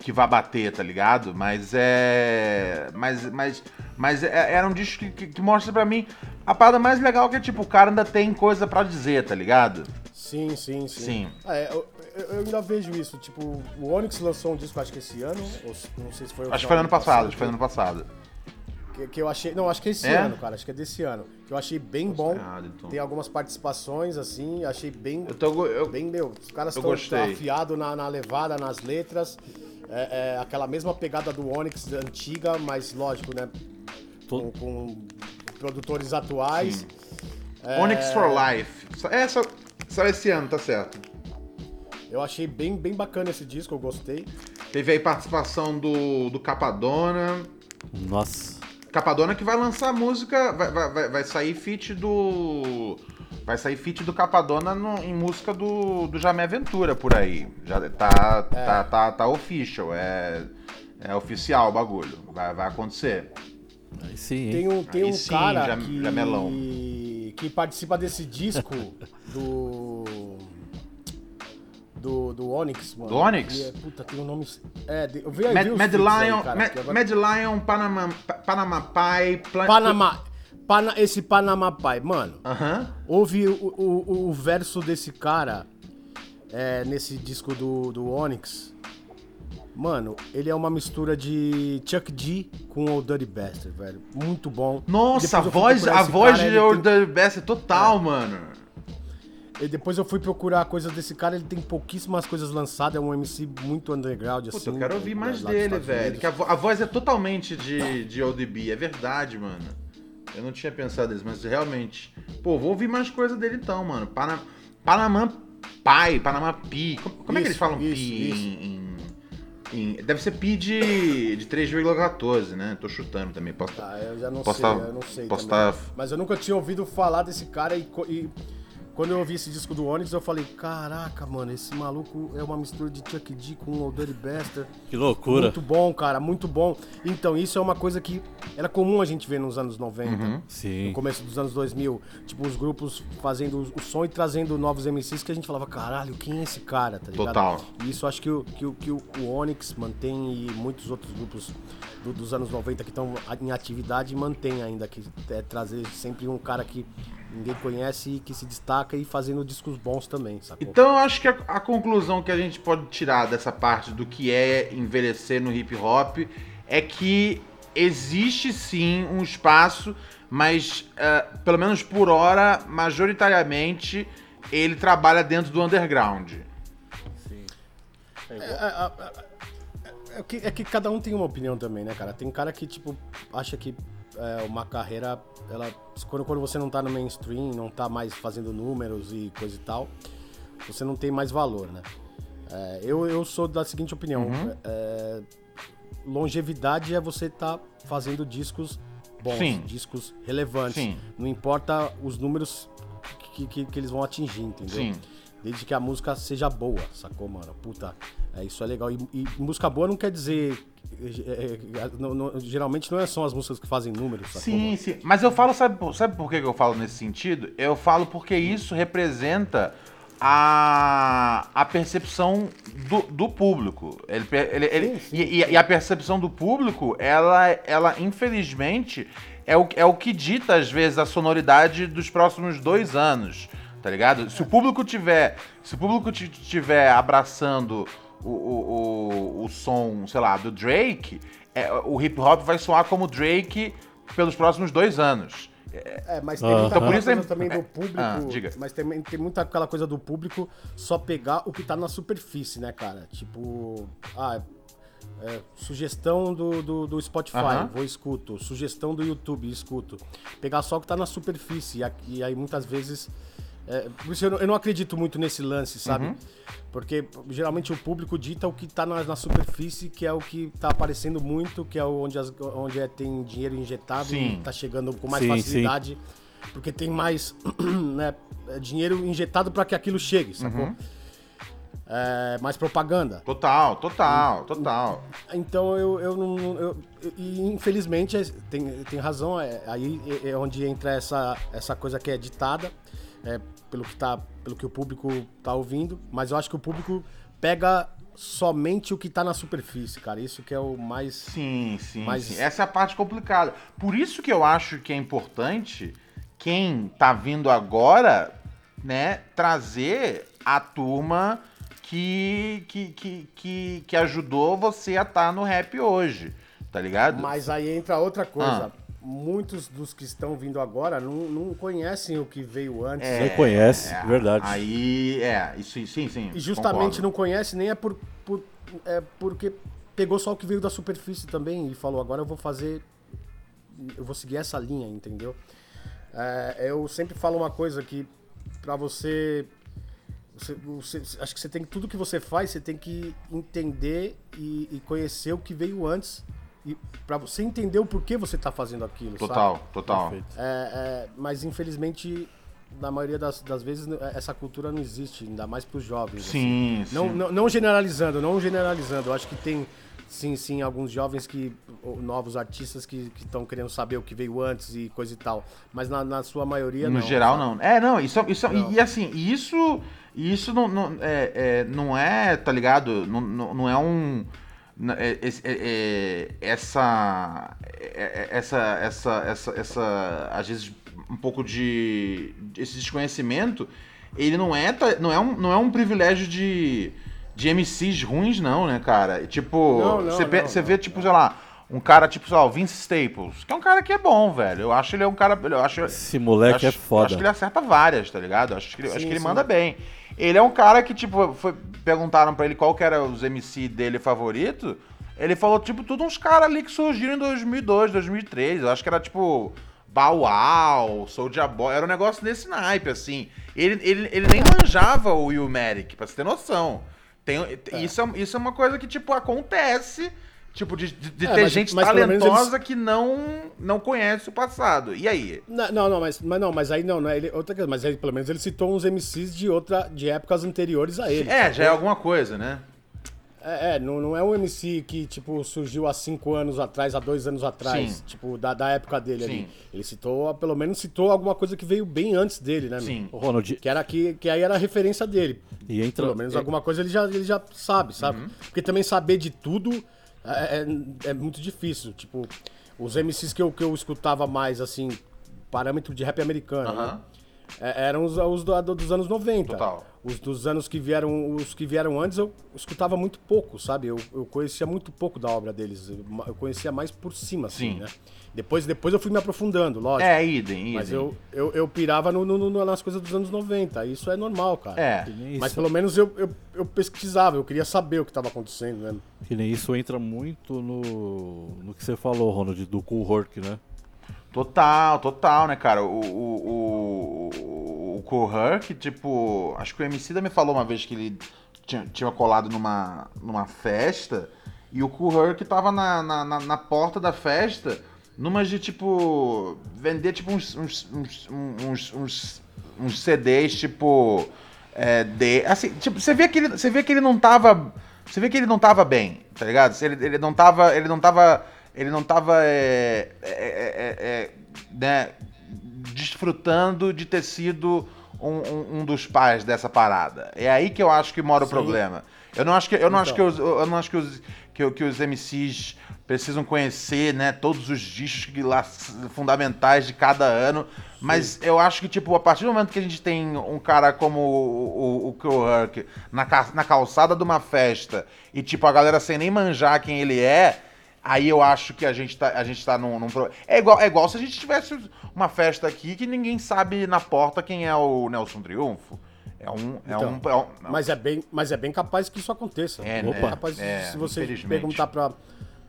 Que vá bater, tá ligado? Mas é. Mas. Mas, mas é- era um disco que, que- que mostra pra mim a parada mais legal que é tipo, o cara ainda tem coisa pra dizer, tá ligado? Sim, sim, sim. Sim. Ah, é, eu, eu- ainda vejo isso, tipo, o Onyx lançou um disco acho que esse ano, ou não sei se foi o Acho que foi ano passado, acho que foi ano passado. Que, que eu achei. Não, acho que é esse É? ano, cara. Acho que é desse ano. Que eu achei bem bom. errado, então. Tem algumas participações, assim, achei bem. Eu tô. Eu, Bem, meu, os caras estão afiados na, na levada, nas letras. É, é aquela mesma pegada do Onyx antiga, mas lógico, né? Com, com produtores atuais. É, Onyx for Life. É, só, só esse ano, tá certo. Eu achei bem, bem bacana esse disco, eu gostei. Teve aí participação do, do Capadona. Nossa. Capadona que vai lançar música. Vai, vai, vai- vai sair feat do. Vai sair feat do Capadona no- em música do, do Jamé Ventura por aí. Já tá, tá, tá, tá official. É, é oficial o bagulho. Vai, vai acontecer. Aí sim, hein? Tem um, tem um sim, cara já- que, já melão. que participa desse disco do. Do, do Onyx, mano. Do Onyx? E é- puta, tem um nome. É, de- eu vi aí. Mad, Mad feats aí, Lion, cara, Mad, agora- Mad Lion, Panama, Pa- Panama Pie, Pla- Panamá. Pana, esse Panamá Pai, mano. Aham. Houve o, o, o verso desse cara é, nesse disco do, do Onyx. Mano, ele é uma mistura de Chuck D com o Dirty Bastard, velho. Muito bom. Nossa, a voz, a voz cara, de Old tem- Dirty Bastard total, mano. E depois eu fui procurar coisas desse cara, ele tem pouquíssimas coisas lançadas, é um MC muito underground, assim. Puta, eu quero ouvir lá mais dos dele, velho. Que a voz é totalmente de, de ODB, é verdade, mano. Eu não tinha pensado nisso, mas realmente. Pô, vou ouvir mais coisa dele então, mano. Pana, Panamá Pai, Panamá Pi. Como, como é que eles Isso, falam isso, Pi isso. em, em- em- Deve ser Pi de, de 3,14, né? Tô chutando também. Posso, Ah, eu já não sei, tá- eu não sei posso tá- Mas eu nunca tinha ouvido falar desse cara e, e quando eu ouvi esse disco do Onyx, eu falei, caraca, mano, esse maluco é uma mistura de Chuck D com o Dirty Bastard. Que loucura. Muito bom, cara, muito bom. Então, isso é uma coisa que era comum a gente ver nos anos 90. Uhum. No Sim. começo dos anos 2000, tipo, os grupos fazendo o som e trazendo novos MCs que a gente falava, caralho, quem é esse cara, tá ligado? Total. E isso acho que o, que, o- que o Onyx mantém e muitos outros grupos do- dos anos 90 que estão em atividade mantém ainda, que é trazer sempre um cara que ninguém conhece e que se destaca e fazendo discos bons também, sacou? Então eu acho que a, a conclusão que a gente pode tirar dessa parte do que é envelhecer no hip hop é que existe sim um espaço, mas eh, pelo menos por hora, majoritariamente, ele trabalha dentro do underground. Sim. É que, é que cada um tem uma opinião também, né, cara? Tem cara que, tipo, acha que é, uma carreira, ela. Quando, quando você não tá no mainstream, não tá mais fazendo números e coisa e tal, você não tem mais valor, né? É, eu, eu sou da seguinte opinião: Uhum. é, longevidade é você tá fazendo discos bons, Sim. discos relevantes. Sim. Não importa os números que, que, que eles vão atingir, entendeu? Sim. Desde que a música seja boa, sacou, mano? Puta, é, isso é legal. E, e música boa não quer dizer. É, é, não- não- geralmente não é só as músicas que fazem números? Sim, sim. Mas eu falo, sabe, por- sabe por que eu falo nesse sentido? Eu falo porque isso representa a, a percepção do, do público. Ele, ele- ele- Sim, sim, e, e- a percepção do público, ela, ela infelizmente, é o, é o que dita, às vezes, a sonoridade dos próximos dois anos. Tá ligado? Se o público tiver. Se o público ti- tiver abraçando o, o, o, o som, sei lá, do Drake, é, o hip hop vai soar como Drake pelos próximos dois anos. É, mas tem Ah. muita Então, por aquela isso é- coisa também é- do público. Ah, diga. Mas também tem muita aquela coisa do público só pegar o que tá na superfície, né, cara? Tipo, ah, é, sugestão do, do, do Spotify, vou escuto. Sugestão do YouTube, escuto. Pegar só o que tá na superfície. E, e aí muitas vezes. É, por isso eu não, eu não acredito muito nesse lance, sabe? Uhum. Porque geralmente o público dita o que tá na, na superfície, que é o que tá aparecendo muito, que é onde, as- onde é, tem dinheiro injetado Sim. e tá chegando com mais Sim, sim. facilidade porque tem mais né, dinheiro injetado para que aquilo chegue, sacou? Uhum. É, mais propaganda. Total, total, total. Então eu, eu não. eu- e infelizmente é- tem, tem razão, é, aí é, é onde entra essa, essa coisa que é ditada, é, pelo, que tá, pelo que o público tá ouvindo, mas eu acho que o público pega somente o que tá na superfície, cara. Isso que é o mais. Sim, sim, Mas- sim. Essa é a parte complicada. Por isso que eu acho que é importante quem tá vindo agora, né, trazer a turma que, que, que, que, que ajudou você a estar no rap hoje. Tá ligado? Mas aí entra outra coisa. Ah. Muitos dos que estão vindo agora não, não conhecem o que veio antes. É, Você conhece, é, verdade. Aí, é, isso sim, sim. E justamente concordo. não conhece nem é, por, por- é porque pegou só o que veio da superfície também e falou, agora eu vou fazer. Eu vou seguir essa linha, entendeu? É, eu sempre falo uma coisa que pra você, você, você- Acho que você tem tudo que você faz, você tem que entender e, e conhecer o que veio antes. E para você entender o porquê você tá fazendo aquilo. sabe? Total, total. Perfeito. É, é, mas infelizmente, na maioria das, das vezes, n- essa cultura não existe, ainda mais para os jovens. Sim, assim. Não, sim. não, não generalizando, não generalizando. Eu acho que tem, sim, sim, alguns jovens que. novos artistas que estão querendo saber o que veio antes e coisa e tal. Mas na, na sua maioria, No não. geral, sabe? não. É, não, isso, isso Não. E, e assim, isso. Isso não, não, é, é, não é, tá ligado? Não, não, não é um. É- é- é- essa, essa. Essa. Essa. Essa. Às vezes, um pouco de. Esse desconhecimento, ele não é, não é, um, não é um privilégio de. De MCs ruins, não, né, cara? Tipo, Não, não, você, não, vê, tipo, sei lá, um cara tipo, sei lá, o Vince Staples, que é um cara que é bom, velho. Eu acho ele é um cara. Eu acho, Esse moleque acho, é foda. Acho que ele acerta várias, tá ligado? Acho que ele, acho Sim, que ele sim. manda bem. Ele é um cara que, tipo, foi, perguntaram pra ele qual que era os MC dele favorito. Ele falou, tipo, tudo uns caras ali que surgiram em 2002, 2003. Eu acho que era, tipo, Bow Wow, Soulja Boy. Era um negócio desse naipe, assim. Ele, ele, ele nem manjava o Will Merrick, pra você ter noção. Tem, Isso, é, isso é uma coisa que, tipo, acontece... Tipo, de, de- de É, ter mas- gente mas talentosa que não, não conhece o passado. E aí? Não, não, não, mas, mas não, mas aí não, não é ele, outra coisa, mas ele, pelo menos ele citou uns MCs de outra, de épocas anteriores a ele. É, já é alguma coisa, né? É, é, não, não é um MC que, tipo, surgiu há cinco anos atrás, há dois anos atrás, Sim. tipo, da, da época dele Sim. ali. Ele citou, pelo menos citou alguma coisa que veio bem antes dele, né? Sim. Ô, Ronald, Que, era que, que aí era a referência dele. e entra. Pelo menos é- alguma coisa ele já, ele já sabe, sabe? Uhum. Porque também saber de tudo é, é, é muito difícil. Tipo, os MCs que eu, que eu escutava mais, assim, parâmetro de rap americano, Aham. né? É, eram os, os do- do- dos anos 90. Total. Os dos anos que vieram, os que vieram antes eu escutava muito pouco, sabe? Eu, eu conhecia muito pouco da obra deles. Eu, conhecia mais por cima, assim, Sim. né? Depois, depois eu fui me aprofundando, lógico. É, idem, idem. Mas eu, eu, eu pirava no, no- no- nas coisas dos anos 90. Isso é normal, cara. É. Que nem Mas isso. pelo menos eu, eu, eu pesquisava, eu queria saber o que estava acontecendo, né? Que nem isso entra muito no, no que você falou, Ronald, do Cool Work, né? Total, total, né, cara? O, o, Kool Herc, tipo, acho que o MC da me falou uma vez que ele tinha, tinha colado numa, numa festa e o Kool Herc tava na, na, na, na porta da festa, numa de, tipo, vender, tipo, uns, uns, uns, uns, uns, uns CDs, tipo, é, de, assim, tipo, você vê que ele, você vê que ele não tava, você vê que ele não tava bem, tá ligado? Ele, ele não tava, ele não tava, ele não tava, é, é, é, é, né, desfrutando de ter sido um, um, dos pais dessa parada. É aí que eu acho que mora o Sim. problema. Eu não acho que, eu não acho que, Então. os, eu não acho que os, que, que os MCs precisam conhecer, né, todos os discos fundamentais de cada ano, mas eu acho que, tipo, a partir do momento que a gente tem um cara como o, o, o Herc na, na calçada de uma festa e, tipo, a galera sem nem manjar quem ele é, aí eu acho que a gente tá, a gente tá num, num É igual, é igual se a gente tivesse uma festa aqui que ninguém sabe na porta quem é o Nelson Triunfo. É um... É Então, um, é um Mas é bem, mas é bem capaz que isso aconteça. É, é né? bem capaz, É, se você perguntar pra,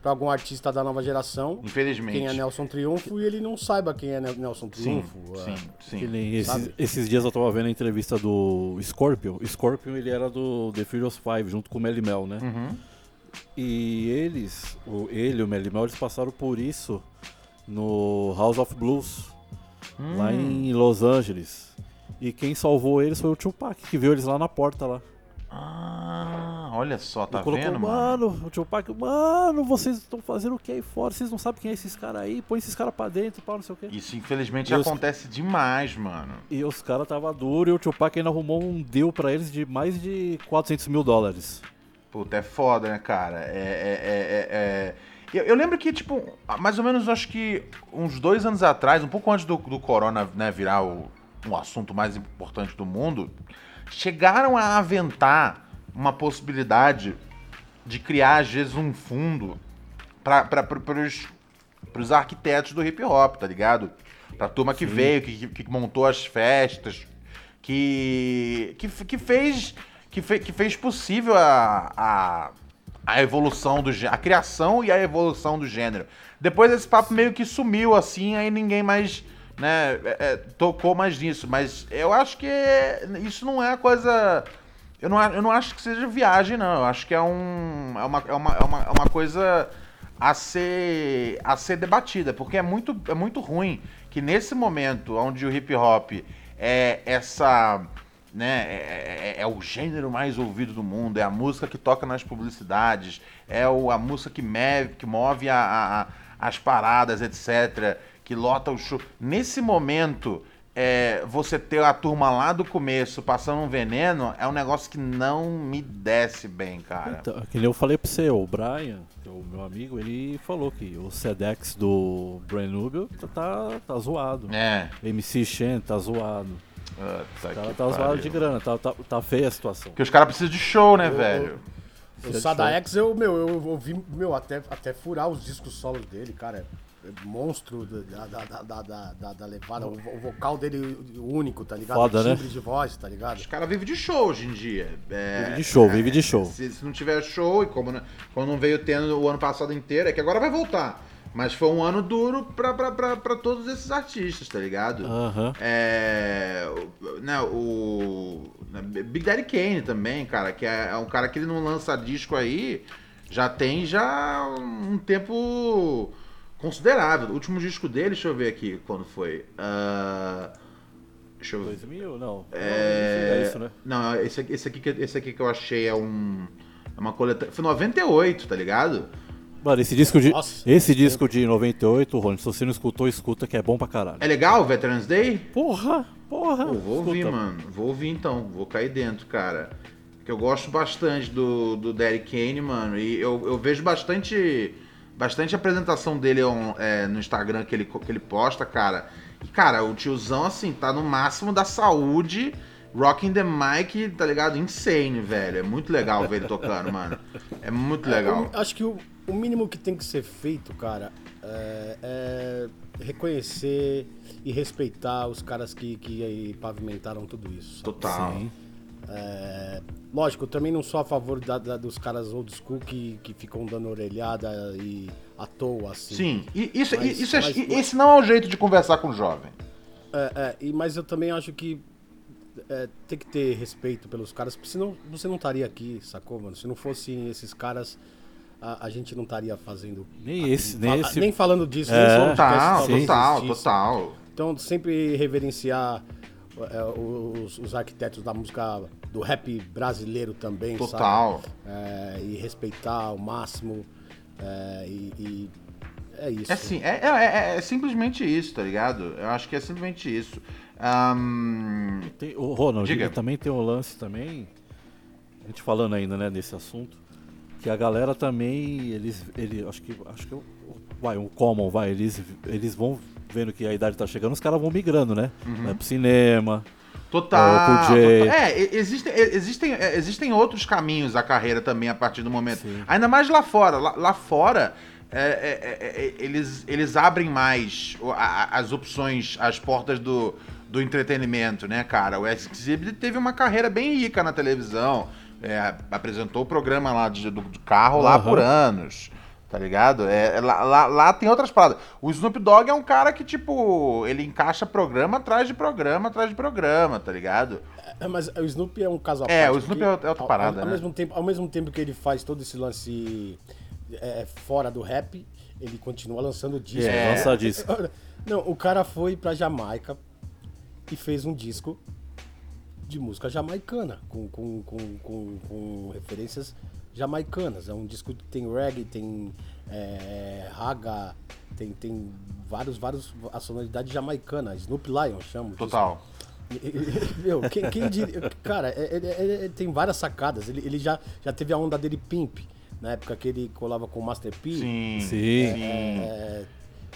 pra algum artista da nova geração Infelizmente. quem é Nelson Triunfo e ele não saiba quem é Ne- Nelson Sim, Triunfo. sim, é. sim. Que nem esses, esses dias eu tava vendo a entrevista do Scorpion. Scorpion ele era do The Furious Five, junto com o Melly Mel, né? Uhum. E eles, o, ele e o Melly Mel, eles passaram por isso no House of Blues, lá Hum. em Los Angeles. E quem salvou eles foi o Tupac, que viu eles lá na porta lá. Ah, olha só, tá colocou, vendo, mano? mano, o Tupac, mano, vocês estão fazendo o que aí fora? Vocês não sabem quem é esses caras aí? Põe esses caras pra dentro, pau, não sei o quê. Isso infelizmente E os- acontece demais, mano. E os caras tava duro e o Tupac ainda arrumou um deal pra eles de mais de 400 mil dólares. Puta, é foda, né, cara? É. é, é, é- é- Eu, eu lembro que, tipo, mais ou menos acho que uns dois anos atrás, um pouco antes do, do Corona né, virar o, um assunto mais importante do mundo, chegaram a aventar uma possibilidade de criar, às vezes, um fundo para pros arquitetos do hip hop, tá ligado? Pra turma que veio, que, que montou as festas, que, que, que fez que, fe, que fez possível a, a, a evolução do a criação e a evolução do gênero. Depois esse papo meio que sumiu assim, aí ninguém mais né, é, é, tocou mais nisso. Mas eu acho que isso não é coisa. Eu não, eu não acho que seja viagem, não. Eu acho que é, um, é, uma, é, uma, é, uma, é uma coisa a ser, a ser debatida, porque é muito, é muito ruim que nesse momento onde o hip hop é essa né? É, é, é, o gênero mais ouvido do mundo, é a música que toca nas publicidades, é o, a música que, meve, que move a, a, as paradas, etc., que lota o show. Nesse momento, é, você ter a turma lá do começo passando um veneno é um negócio que não me desce bem, cara. Então, que eu falei pra você, o Brian, é o meu amigo, ele falou que o Sedex do Brand Nubio tá, tá, tá zoado. É. MC Shen tá zoado. Ah, tá tá, tá zoado de grana, tá, tá, tá feia a situação. Porque os caras precisam de show, né, velho? O Sadaex, eu, meu, eu ouvi, meu, até, até furar os discos solos dele, cara. É, é monstro da, da, da, da, da, da levada. O, o, vocal dele único, tá ligado? Foda, o né? timbre de voz, tá ligado? Os caras vivem de show hoje em dia. É, Vive de show, vive de show. Se, se não tiver show, e como, né, como não veio tendo o ano passado inteiro, é que agora vai voltar. Mas foi um ano duro pra, pra, pra, pra todos esses artistas, tá ligado? Aham. É. o- Né, o. né, Big Daddy Kane também, cara, que é, é um cara que ele não lança disco aí, já tem já um tempo considerável. O último disco dele, deixa eu ver aqui quando foi. Ah, deixa eu ver. 2000? Não. É, É isso, né? Não, esse, aqui- esse, aqui, que- esse aqui que eu achei é um. É uma coleta. Foi 98, tá ligado? Mano, esse disco de, Nossa, esse disco de 98, Rony, se você não escutou, escuta que é bom pra caralho. É legal, Veterans Day? Porra, porra. Pô, vou ouvir, Escuta. mano. Vou ouvir então. Vou cair dentro, cara. Porque eu gosto bastante do, do Derek Kane, mano. E eu, eu vejo bastante. Bastante apresentação dele on- é, no Instagram que ele, que ele posta, cara. E, cara, o tiozão, assim, tá no máximo da saúde. Rocking the mic, tá ligado? Insane, velho. É muito legal ver ele tocando, mano. É muito legal. Eu acho que o, o mínimo que tem que ser feito, cara, é, é reconhecer e respeitar os caras que, que aí pavimentaram tudo isso. sabe? Total. Sim. É, lógico, eu também não sou a favor da- da- dos caras old school que, que ficam dando orelhada e à toa, assim. Sim. E isso, Mas- isso é- mas- esse não é o jeito de conversar com o jovem. É, é, e, mas eu também acho que é, tem que ter respeito pelos caras, porque senão você não estaria aqui, sacou, mano? Se não fossem esses caras, a, a gente não estaria fazendo. Nem esse, nem Fala- esse. nem falando disso, É. nem só Total, total, total. Então, sempre reverenciar é, os, os arquitetos da música do rap brasileiro também, Total. sabe? É, e respeitar ao máximo. é, e, e é isso. É sim, é, é, é- é simplesmente isso, tá ligado? Eu acho que é simplesmente isso. Ahn, Tem, o Ronald, Diga. também tem um lance também, a gente falando ainda, né, nesse assunto, que a galera também, eles, ele, acho que, acho que, o- vai, o common, vai, eles, eles vão vendo que a idade tá chegando, os caras vão migrando, né? Uhum. Vai pro cinema, total. É, o J. total. É, existem, existem, é, existem outros caminhos da carreira também a partir do momento. Sim. Ainda mais lá fora. Lá, lá fora, é, é, é, é, eles, eles abrem mais a- a- as opções, as portas do, do entretenimento, né, cara? O Exhibit teve uma carreira bem rica na televisão. É, apresentou o programa lá de, do, do carro lá Aham. por anos. Tá ligado? É, é, lá, lá, lá tem outras paradas. O Snoop Dogg é um cara que, tipo, ele encaixa programa atrás de programa atrás de programa, tá ligado? É, mas o Snoopy é um caso à É, o Snoopy porque é outra- é outra ao- parada, ao, né? mesmo tempo, ao mesmo tempo que ele faz todo esse lance é, fora do rap, ele continua lançando disco. É, lança disco. Não, o cara foi pra Jamaica e fez um disco de música jamaicana, com, com, com, com, com referências jamaicanas. É um disco que tem reggae, tem é, raga, tem, tem vários, vários, a sonoridade jamaicana. Snoop Lion chama. Total. Meu, quem, quem diria. Cara, é- ele, ele- ele tem várias sacadas. Ele, ele já, já teve a onda dele Pimp, na época que ele colava com o Master P. Sim. Sim. É,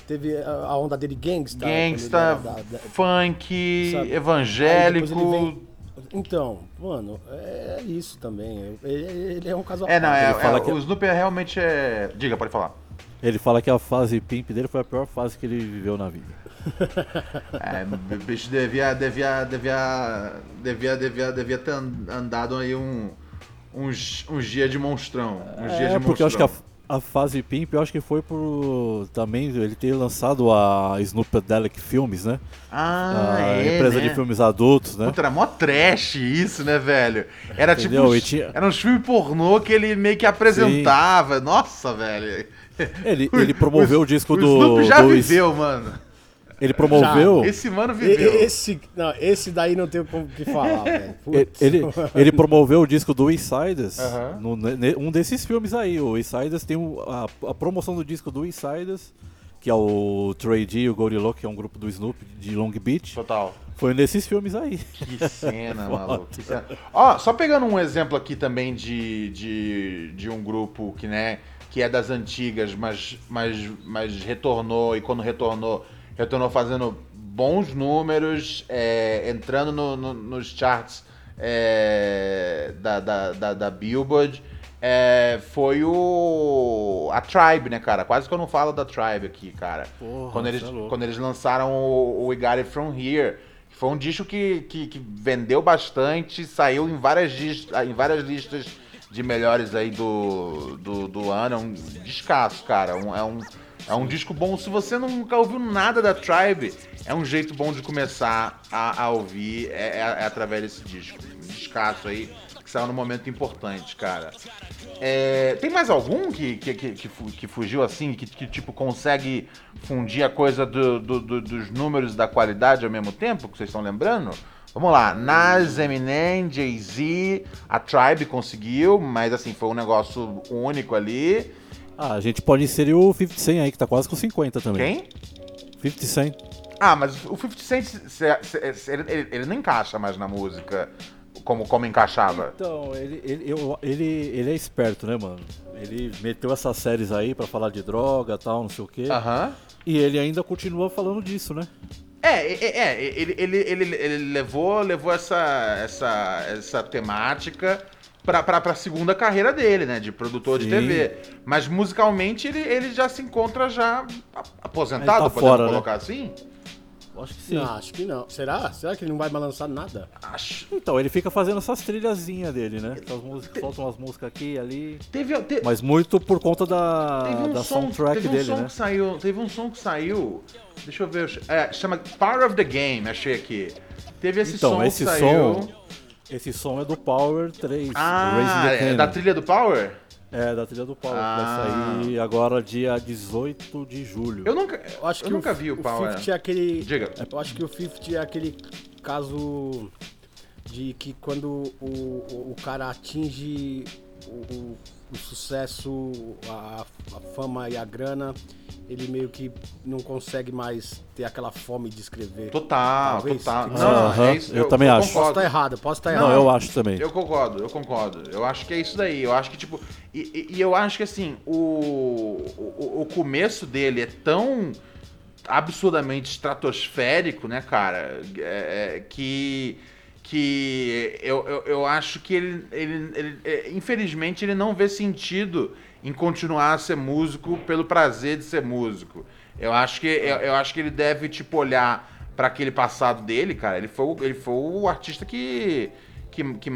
teve a onda dele Gangsta. Gangsta, da- da- funk, sabe? Evangélico. Então, mano, é isso também. Ele, ele é um caso É, não, é, é, que- o Snoop é realmente é. Diga, pode falar. Ele fala que a fase pimp dele foi a pior fase que ele viveu na vida. É, o bicho devia, devia, devia, devia, devia, devia ter andado aí um, uns, uns dias de monstrão. Uns dias É, de porque eu acho que a, monstrão. A fase Pimp, eu acho que foi por também ele ter lançado a Snoopdelic Filmes, né? Ah, a é, empresa né? de filmes adultos, né? Puta, era mó trash isso, né, velho? Era Entendeu? tipo. E Uns, tinha- Era uns filmes pornô que ele meio que apresentava. Nossa, velho. Ele, ele promoveu o, disco o do. Snoop já do- viveu, mano. Ele promoveu. Esse mano viveu. Esse, não, esse daí não tem como que falar, velho. Ele, Putz. ele, promoveu o disco do Insiders, Aham. no, ne- um desses filmes aí. O Insiders tem o- a, a promoção do disco do Insiders, que é o Trey D e o Goldie Loc, que é um grupo do Snoop de Long Beach. Total. Foi nesses filmes aí. Que cena, maluco. Que cena. Ó, só pegando um exemplo aqui também de, de, de um grupo que, né, que é das antigas, mas, mas, mas retornou e quando retornou, retornou fazendo bons números, é, entrando no- no- nos charts é, da, da, da, da Billboard. é, foi o. A Tribe, né, cara? Quase que eu não falo da Tribe aqui, cara. Porra, quando, eles, é quando eles lançaram o, o We Got It From Here. Foi um disco que, que, que vendeu bastante, saiu em várias, em várias listas de melhores aí do, do, do ano. É um descasso, cara. Um- é, um, é um disco bom. Se você nunca ouviu nada da Tribe, é um jeito bom de começar a, a ouvir é, é- é através desse disco. Um descasso aí, que saiu num momento importante, cara. É, tem mais algum que, que, que, que fu- que fugiu assim, que, que tipo consegue fundir a coisa do- do- do- dos números e da qualidade ao mesmo tempo, que vocês estão lembrando? Vamos lá, Nas, Eminem, Jay-Z, a Tribe conseguiu, mas assim, foi um negócio único ali. Ah, a gente pode inserir o 50 Cent aí, que tá quase com 50 também. Quem? 50 Cent. Ah, mas o 50 Cent, ele, ele- não encaixa mais na música como, como encaixava. Então, ele, ele, eu- ele, ele é esperto, né, mano? Ele meteu essas séries aí pra falar de droga e tal, não sei o quê. Aham. E ele ainda continua falando disso, né? É, é, é, ele, ele, ele, ele levou, levou essa, essa, essa temática pra, pra, pra segunda carreira dele, né? De produtor de Sim. TV. Mas musicalmente ele, ele já se encontra já a- aposentado, tá podemos fora, né? colocar assim? Acho que sim. Não, acho que não. Será? Será que ele não vai mais lançar nada? Acho. Então, ele fica fazendo essas trilhazinhas dele, né? Essas músicas, solta umas músicas aqui e ali. Teve, te- Mas muito por conta da, teve um da som, soundtrack teve um dele, som né? que saiu. Teve um som que saiu. Deixa eu ver. É, chama Power of the Game, achei aqui. Teve esse Então, som esse que saiu. som. Esse som é do Power 3. Ah, é da trilha do Power? É, da trilha do Power. Ah. Vai sair agora dia 18 de julho. Eu nunca, Eu acho eu que nunca o, vi o o Power. 50 é aquele. Diga. Eu acho que o 50 é aquele caso de que quando o, o, o cara atinge o, o- o sucesso, a, a fama e a grana, ele meio que não consegue mais ter aquela fome de escrever. Total, Talvez. total. Que Não, não, Aham, é isso. eu também acho. Posso Concordo. estar errado, posso estar Não, errado. eu acho também. Eu concordo, eu concordo. Eu acho que é isso daí. Eu acho que, tipo. E, e- e eu acho que, assim, o, o, o começo dele é tão absurdamente estratosférico, né, cara? É, é, que. Que eu, eu, eu acho que ele, ele, ele- é, Infelizmente, ele não vê sentido em continuar a ser músico pelo prazer de ser músico. Eu acho que, eu, eu acho que ele deve, tipo, olhar para aquele passado dele, cara. Ele foi, ele foi o artista que que, que,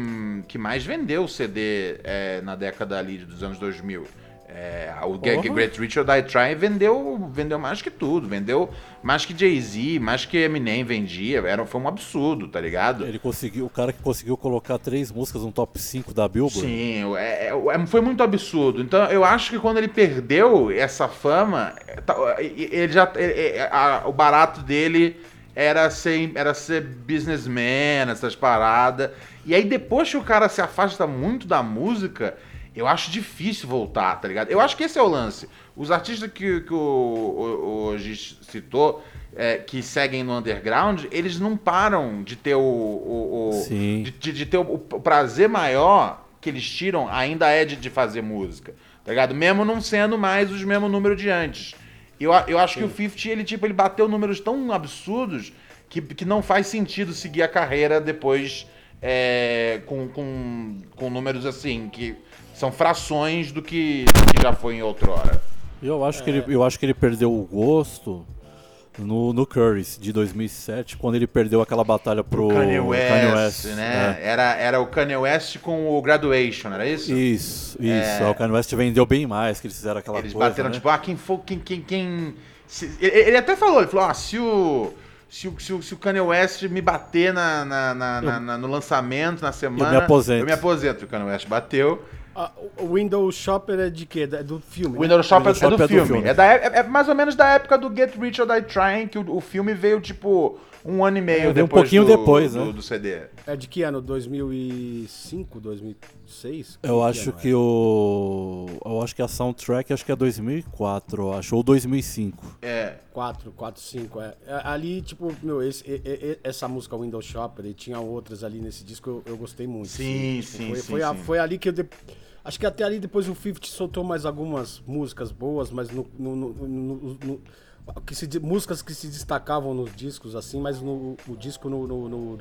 que mais vendeu CD é, na década ali dos anos 2000. É, o Porra. Great Rich or Die Trying vendeu, vendeu mais que tudo. Vendeu mais que Jay-Z, mais que Eminem vendia. Era, foi um absurdo, tá ligado? Ele conseguiu, o cara que conseguiu colocar três músicas no top 5 da Billboard. Sim, é- é- é- foi muito absurdo. Então eu acho que quando ele perdeu essa fama, tá, ele já, é- a- o barato dele era ser, era ser businessman, essas paradas. E aí depois que o cara se afasta muito da música, eu acho difícil voltar, tá ligado? Eu acho que esse é o lance. Os artistas que, que o, o, o Giz citou, é, que seguem no underground, eles não param de ter o- o- o Sim. de, de- de ter o, prazer maior que eles tiram ainda é de, de fazer música, tá ligado? Mesmo não sendo mais os mesmos números de antes. Eu, eu acho que o 50, ele, tipo, ele bateu números tão absurdos que, que não faz sentido seguir a carreira depois é, com, com, com números assim, que são frações do que, do que já foi em outrora. Eu acho, que ele, eu acho que ele perdeu o gosto no, no Curry's de 2007, quando ele perdeu aquela batalha pro Kanye West, Kanye West, né? é. Era, era o Kanye West com o Graduation, era isso? Isso, isso. É. O Kanye West vendeu bem mais, que eles fizeram aquela Eles coisa, bateram, né? tipo, ah, quem for, quem, quem, quem... ele, até falou, ele falou, ah, se o... Se o, se, o, se o Kanye West me bater na, na- na- na- na- no lançamento, na semana... aposento. Eu me aposento. O Kanye West bateu. O Window Shopper é de quê? Da- do filme. O né? Windows Shop, Windows é, do Shop é do filme. filme. É, da, é, é mais ou menos da época do Get Rich or Die Trying, que o, o filme veio, tipo, um ano e meio É, veio um depois pouquinho do, depois, do, né? do CD. É de que ano? 2005, 2006? Eu Que acho ano é? que o. Eu acho que a soundtrack acho que é 2004, eu acho, ou 2005. É, 4, 4, 5, é. É, Ali, tipo, meu, esse, e- e- e- essa música Window Shopper e tinha outras ali nesse disco, eu, eu gostei muito. Sim, Tipo, sim, foi, sim, foi, a- sim. foi ali que eu. de- Acho que até ali depois o 50 soltou mais algumas músicas boas, mas no. no- no- no- que se, músicas que se destacavam nos discos, assim, mas no, o disco no,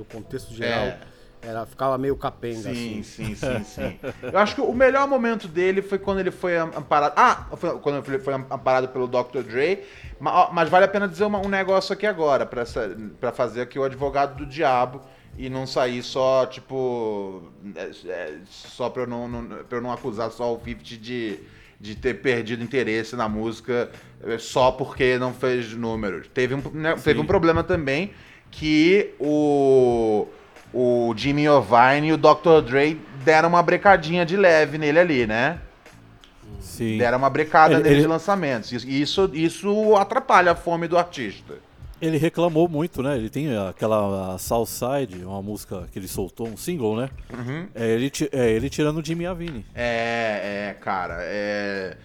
contexto geral É. era, ficava meio capenga, sim, assim. sim, sim, sim. Eu acho que o melhor momento dele foi quando ele foi am- amparado. Ah, foi quando ele foi am- amparado pelo Dr. Dre. Mas, vale a pena dizer um negócio aqui agora, pra fazer aqui o advogado do diabo e não sair só, tipo. é, é, só pra eu não, não, pra eu não acusar só o 50 de, de ter perdido interesse na música é, só porque não fez números. Teve um, né, teve um problema também que o o Jimmy Iovine e o Dr. Dre deram uma brecadinha de leve nele ali, né? Sim. Deram uma brecada Ele- nele ele- de lançamentos. Isso, isso atrapalha a fome do artista. Ele reclamou muito, né? Ele tem aquela Southside, uma música que ele soltou, um single, né? Uhum. É, ele, é ele tirando o Jimmy Iovine. É, é, cara, é...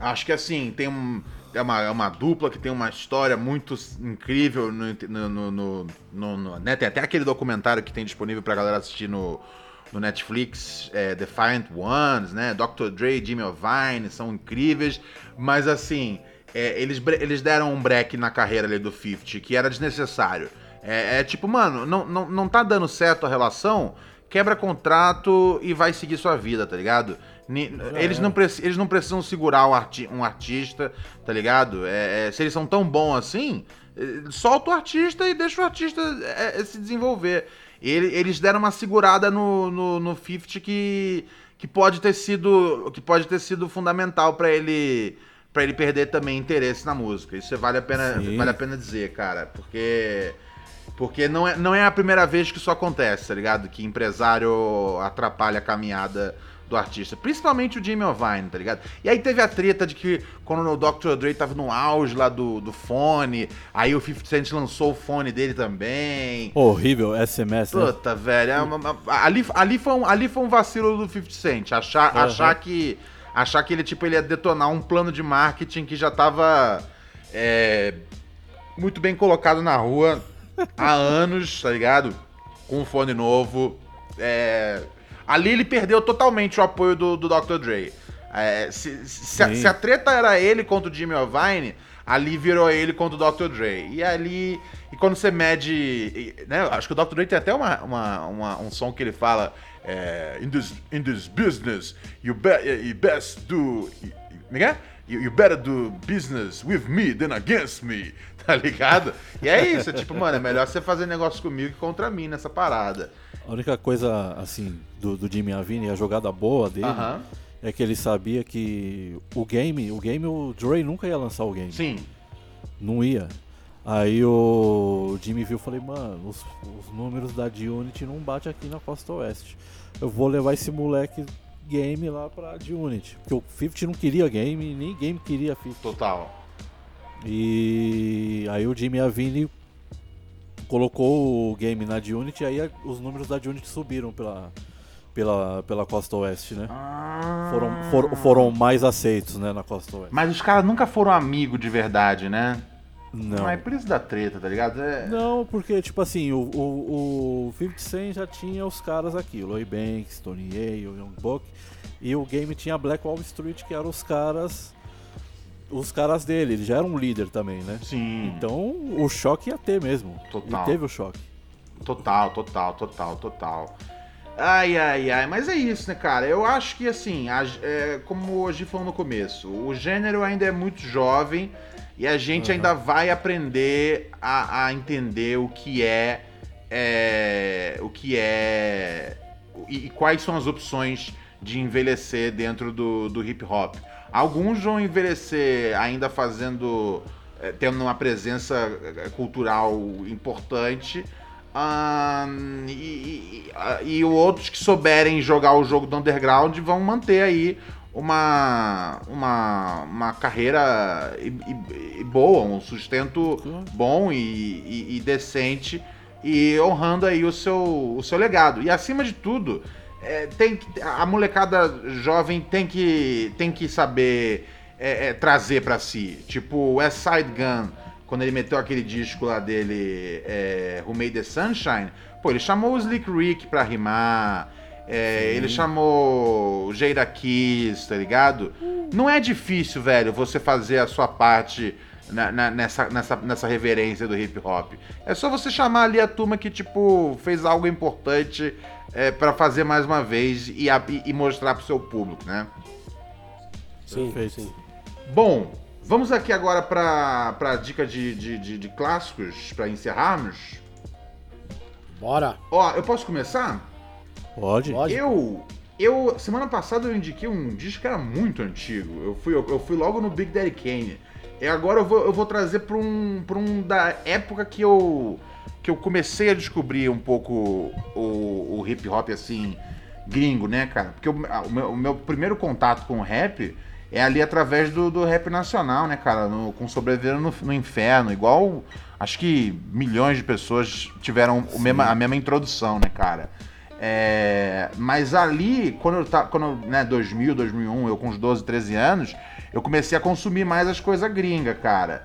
Acho que assim, tem um... É uma, é uma dupla que tem uma história muito incrível no, no, no, no- no- né? Tem até aquele documentário que tem disponível pra galera assistir no, no Netflix, é, Defiant Ones, né? Dr. Dre, Jimmy Iovine, são incríveis, mas assim, é, eles, eles deram um break na carreira ali do 50, que era desnecessário. É, é tipo, mano, não, não, não tá dando certo a relação, quebra contrato e vai seguir sua vida, tá ligado? Ni- Eles não, preci- eles não precisam segurar um, arti- um artista, tá ligado? É, é, se eles são tão bons assim, solta o artista e deixa o artista é, é, se desenvolver. Ele- eles deram uma segurada no, no, no 50 que, que pode ter sido que pode ter sido fundamental pra ele para ele perder também interesse na música. Isso vale a pena Sim. vale a pena dizer, cara, porque porque não é, não é a primeira vez que isso acontece, tá ligado? Que empresário atrapalha a caminhada do artista. Principalmente o Jimmy Iovine, tá ligado? E aí teve a treta de que quando o Dr. Dre tava no auge lá do, do fone, aí o 50 Cent lançou o fone dele também. Horrível, SMS, né? Puta, velho. é uma- uma- ali, ali, foi um, ali foi um vacilo do 50 Cent. Achar, Aham. achar, que, achar que ele, tipo, ele ia detonar um plano de marketing que já tava é, muito bem colocado na rua há anos, tá ligado? Com um fone novo. É, ali ele perdeu totalmente o apoio do, do Dr. Dre. É, se, se, a, se a treta era ele contra o Jimmy Iovine, ali virou ele contra o Dr. Dre. E ali. E quando você mede. Né, acho que o Dr. Dre tem até uma, uma- uma- um som que ele fala. É, in, this, in this business, you, be, you best do. Como é é? You, better do business with me than against me. Tá ligado? E é isso, é tipo, mano, é melhor você fazer negócio comigo que contra mim nessa parada. A única coisa, assim, do, do Jimmy Iovine, a jogada boa dele, Aham. é que ele sabia que o game, o game, o Dre nunca ia lançar o game. Sim. Não ia. Aí o Jimmy viu e falei, mano, os, os números da D-Unity não bate aqui na costa oeste. Eu vou levar esse moleque game lá pra D-Unity. Porque o 50 não queria game, nem game queria 50. Total. E aí o Jimmy Iovine colocou o game na D-Unity, aí a- os números da D-Unity subiram pela, pela, pela costa oeste, né? Foram, foram, foram mais aceitos, né, na costa oeste. Mas os caras nunca foram amigos de verdade, né? Não. é por isso da treta, tá ligado? É... Não, porque, tipo assim, o, o, o 50 Cent já tinha os caras aqui, o Lloyd Banks, Tony Yale, o Young Buck, e o game tinha Black Wall Street, que eram os caras os caras dele, ele já era um líder também, né? Sim. Então o choque ia ter mesmo. Total. E teve o choque. Total, total, total, total. Ai, ai, ai, mas é isso, né, cara? Eu acho que, assim, a, é, como hoje falou no começo, o gênero ainda é muito jovem e a gente uhum. ainda vai aprender a, a entender o que é, é o que é e, e, quais são as opções de envelhecer dentro do, do hip hop. Alguns vão envelhecer ainda fazendo, é, tendo uma presença é, cultural importante, um, e, e, e, outros que souberem jogar o jogo do underground vão manter aí uma, uma, uma carreira e, e boa, um sustento bom e, decente e honrando aí o seu, o seu legado. E acima de tudo, é, tem que, a molecada jovem tem que, tem que saber é, é, trazer para si. Tipo, o West Side Gun quando ele meteu aquele disco lá dele, é, Who Made the Sunshine, pô, ele chamou o Slick Rick pra rimar, é, ele chamou o Jada Kiss, tá ligado? Não é difícil, velho, você fazer a sua parte na, na, nessa, nessa, nessa reverência do hip hop. É só você chamar ali a turma que, tipo, fez algo importante é, para fazer mais uma vez e, e, e mostrar pro seu público, né? Sim, sim. Bom, Vamos aqui agora para a dica de, de, de, de clássicos, para encerrarmos. Bora! Ó, eu posso começar? Pode. Pode. Eu, eu, semana passada eu indiquei um disco que era muito antigo. Eu fui, eu, eu fui logo no Big Daddy Kane. E agora eu vou, eu vou trazer para um, pra um da época que eu, que eu comecei a descobrir um pouco o, o hip hop assim, gringo, né, cara? Porque o, o, meu, o meu primeiro contato com o rap é ali através do, do rap nacional, né, cara? No, com Sobrevivendo no, no, Inferno, igual acho que milhões de pessoas tiveram o mesma, a mesma introdução, né, cara? É, mas ali, quando eu tava, quando, né, 2000, 2001, eu com uns 12, 13 anos, eu comecei a consumir mais as coisas gringas, cara.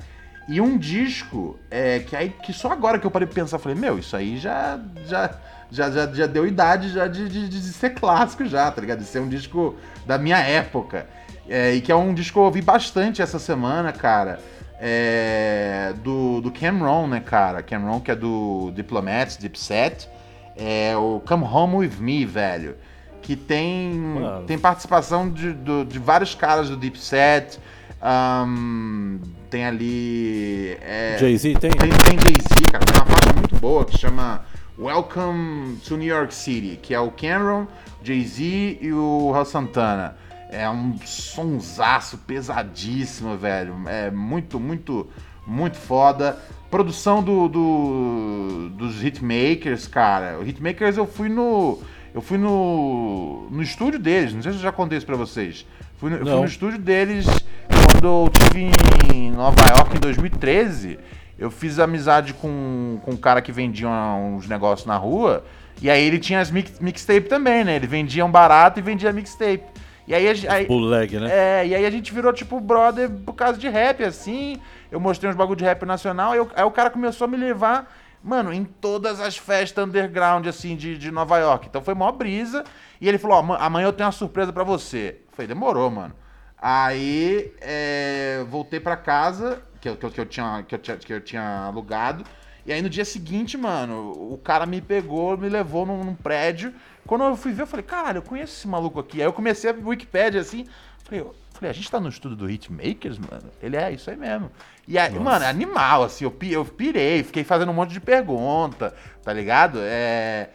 E um disco é, que aí que só agora que eu parei de pensar, falei, meu, isso aí já já já, já, já deu idade já de, de, de ser clássico já, tá ligado? De ser um disco da minha época. É, e que é um disco que eu ouvi bastante essa semana, cara. É, do, do Cameron, né, cara? Cameron, que é do Diplomats, Dipset. É o Come Home With Me, velho. Que tem, tem participação de, de, de, vários caras do Dipset. Um, tem ali. É, Jay-Z tem? Tem, tem Jay-Z, cara. Tem uma faixa muito boa que chama Welcome to New York City, que é o Cameron, Jay-Z e o Hal Santana. É um sonsaço pesadíssimo, velho. É muito, muito, muito foda. Produção do, do, dos Hitmakers, cara. O Hitmakers eu fui no. Eu fui no. no estúdio deles. Não sei se eu já contei isso pra vocês. Fui no, eu fui no estúdio deles quando eu estive em Nova York em 2013. Eu fiz amizade com, com um cara que vendia uns negócios na rua. E aí ele tinha as mix, mixtape também, né? Ele vendia um barato e vendia mixtape. E aí, aí Bullleg, né? É, e aí a gente virou tipo brother por causa de rap, assim. Eu mostrei uns bagulho de rap nacional, eu, aí o cara começou a me levar, mano, em todas as festas underground, assim, de, de Nova York. Então foi mó brisa. E ele falou: Ó, amanhã eu tenho uma surpresa para você. Eu falei: demorou, mano. Aí é, voltei para casa, que que, que, eu tinha, que, eu tinha, que eu tinha alugado. E aí no dia seguinte, mano, o cara me pegou, me levou num, num prédio quando eu fui ver, eu falei, caralho, eu conheço esse maluco aqui. Aí eu comecei a Wikipedia assim, falei, falei, a gente tá no estudo do Hitmakers, mano? Ele é, isso aí mesmo. E aí, Nossa. mano, é animal, assim, eu, eu pirei, fiquei fazendo um monte de pergunta, tá ligado? É.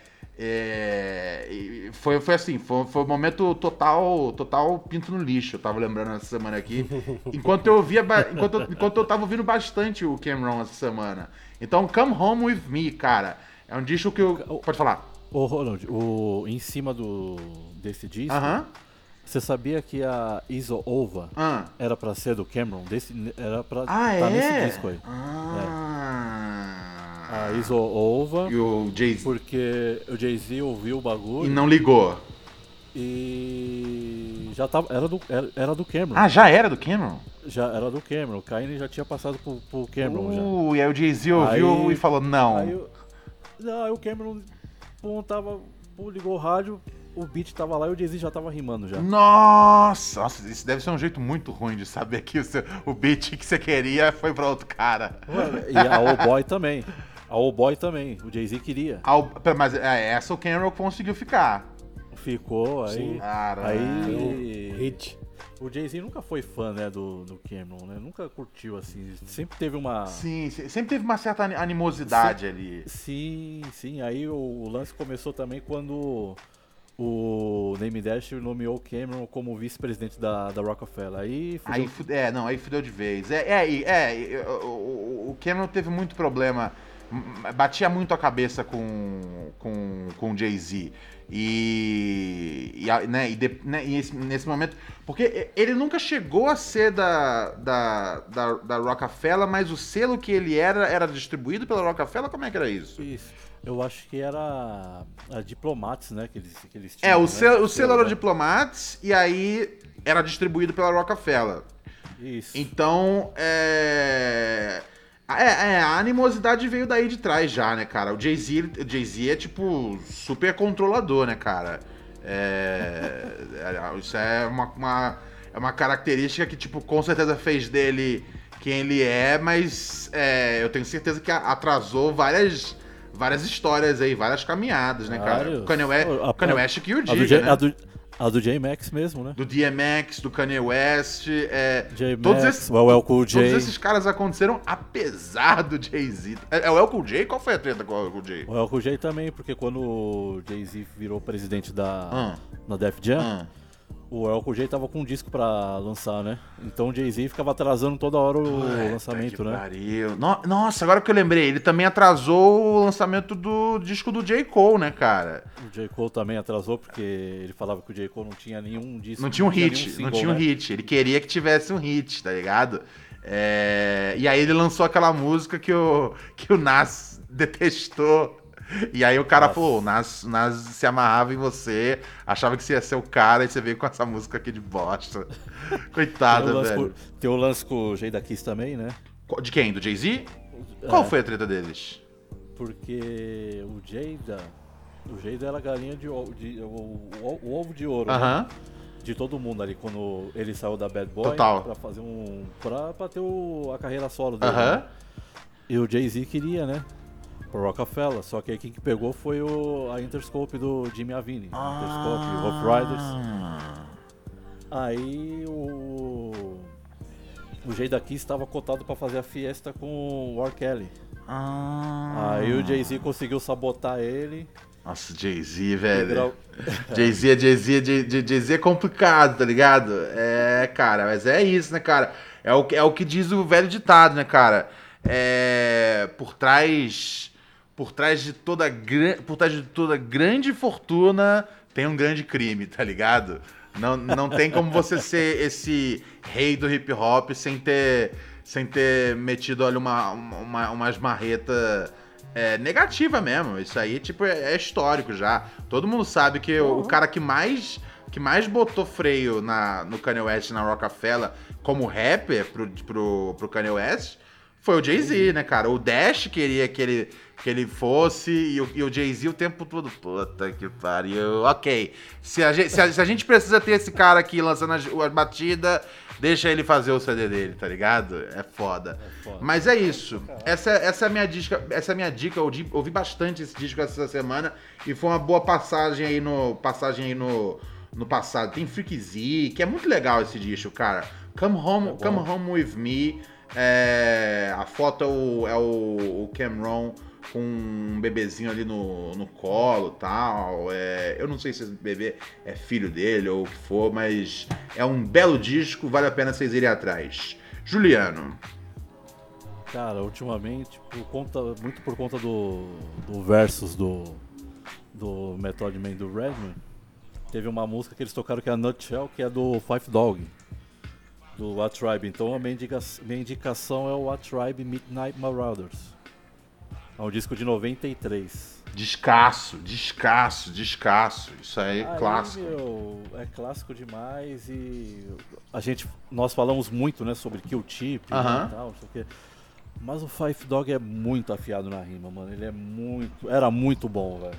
É, foi, foi assim, foi, foi um momento total, total pinto no lixo. Eu tava lembrando essa semana aqui. Enquanto eu via, enquanto, eu, enquanto eu tava ouvindo bastante o Cameron essa semana. Então, Come Home With Me, cara. É um disco que eu. Pode falar. Ô, Ronald, o, em cima do, desse disco, você sabia que a Iso Ova ah. era pra ser do Cameron? Desse, era pra ah, tá é? nesse disco aí. Ah. É. A Iso Ova. E o Jay-Z. Porque o Jay-Z ouviu o bagulho. E não ligou. E já tava. Era do, era, era, do Cameron. Ah, já era do Cameron? Já era do Cameron. O Kanye já tinha passado pro, pro Cameron. Uh, já. E aí o Jay-Z ouviu aí, e falou: não. Aí, não, aí o Cameron pum, tava, pum, ligou o rádio, o beat tava lá e o Jay-Z já tava rimando já. Nossa, nossa, isso deve ser um jeito muito ruim de saber que o, seu, o beat que você queria foi pra outro cara. E a O Boy também. A Old Boy também, o Jay-Z queria. Ao- mas é, essa o Cameron conseguiu ficar. Ficou, aí. Sim. Cara, Aí. Hit. O Jay-Z nunca foi fã, né, do, do Cameron, né? Nunca curtiu, assim. Sempre teve uma. Sim, se- sempre teve uma certa ani- animosidade ali. Sim, sim. Aí o, o lance começou também quando o Name Dash nomeou o Cameron como vice-presidente da, da Rockefeller. Aí, fudeu. Aí, é, não, aí fudeu de vez. É, é, é, e, o, o- Cameron teve muito problema, batia muito a cabeça com, com, com o Jay-Z. E, e, né, e, de- né, e esse- nesse momento. Porque ele nunca chegou a ser da, da, da, da Rockefeller, mas o selo que ele era era distribuído pela Rockefeller? Como é que era isso? Isso. Eu acho que era a Diplomats, né? Que eles, que eles É, tinham, o né? selo, o selo era? Diplomats e aí era distribuído pela Rockefeller. Isso. Então, é... É, é, a animosidade veio daí de trás já, né, cara? O Jay-Z o Jay-Z é, tipo, super controlador, né, cara? É... é, Isso é uma, uma- é uma característica que, tipo, com certeza fez dele quem ele é, mas é, eu tenho certeza que atrasou várias... Várias histórias aí, várias caminhadas, né, cara? Vários. O Kanye West, A- Kanye West que o a, do diga, né? a, do, a do J-Max mesmo, né? Do DMX, do Kanye West, é... Todos esses- o LL Cool J. Todos esses caras aconteceram apesar do Jay-Z. É, é o El Cool J? Qual foi a treta com o El Cool J? O LL Cool J também, porque quando o Jay-Z virou presidente da, Ah. na Def Jam, Ah. O Cool J tava com um disco pra lançar, né? Então o Jay-Z ficava atrasando toda hora o lançamento, Puta né? pariu. No- Nossa, agora que eu lembrei, ele também atrasou o lançamento do disco do J. Cole, né, cara? O J. Cole também atrasou, porque ele falava que o J. Cole não tinha nenhum disco. Não tinha um nenhum hit, não single, tinha um né? hit. Ele queria que tivesse um hit, tá ligado? É, E aí ele lançou aquela música que o, que o Nas detestou. E aí o cara Nossa. falou, o Nas, Nas se amarrava em você, achava que você ia ser o cara, e você veio com essa música aqui de bosta. Tem Coitado, lance velho. com, tem o lance com o Jay da Kiss também, né? De quem? Do Jay-Z? Qual É. foi a treta deles? Porque o Jada. O Jada era a galinha de, ovo- de- o, o- o ovo de ouro. né? Aham. De todo mundo ali, quando ele saiu da Bad Boy Total. pra fazer um. pra, pra ter o- a carreira solo dele. Aham. né? E o Jay-Z queria, né? Pro Rockefeller. Só que aí quem que pegou foi o, a Interscope do Jimmy Iovine. Interscope, Rough Riders. Ah. Aí o. O Jay da Kiss estava cotado pra fazer a fiesta com o R. Kelly. Ah. Aí o Jay-Z conseguiu sabotar ele. Nossa, Jay-Z, velho. gra- Jay-Z é Jay-Z, é Jay- Jay- Jay-Z é complicado, tá ligado? É, cara, mas é isso, né, cara? É o, que- é o que diz o velho ditado, né, cara? É, por trás por trás de toda por trás de toda grande fortuna tem um grande crime, tá ligado? Não, não tem como você ser esse rei do hip hop sem ter sem ter metido olha uma uma umas marreta é, negativa mesmo. Isso aí, tipo, é, é histórico já. Todo mundo sabe que o, o cara que mais que mais botou freio na, no Kanye West na Rockefeller como rapper pro, pro, pro Kanye West foi o Jay-Z, né, cara? O Dash queria que ele, que ele fosse e o, e o Jay-Z o tempo todo. Puta que pariu. Ok. Se a, gente, se, a, se a gente precisa ter esse cara aqui lançando as, as batidas, deixa ele fazer o CD dele, tá ligado? É foda. foda. Mas é isso. Essa, essa é a minha dica. Essa é a minha dica. Eu ouvi, ouvi bastante esse disco essa semana e foi uma boa passagem aí no passagem aí no, no passado. Tem Freak Z, que é muito legal esse disco, cara. Come Home, É. Come Home With Me. É, a foto é o, é o, o Cameron com um bebezinho ali no, no colo tal. É, eu não sei se esse bebê é filho dele ou o que for, mas é um belo disco, vale a pena vocês irem atrás. Juliano. Cara, ultimamente, por conta, muito por conta do, do versus do, do Method Man do Redman, teve uma música que eles tocaram que é a Nutshell, que é do Five Dog, do What Tribe. Então a minha, indica, minha indicação é o What Tribe Midnight Marauders. É um disco de 93. Descasso, descasso, descasso. Isso aí é Aí, clássico. meu, é clássico demais e a gente, nós falamos muito, né, sobre Kill Tip né, Aham. e tal, não. Mas o Five Dog é muito afiado na rima, mano. Ele é muito, era muito bom, velho.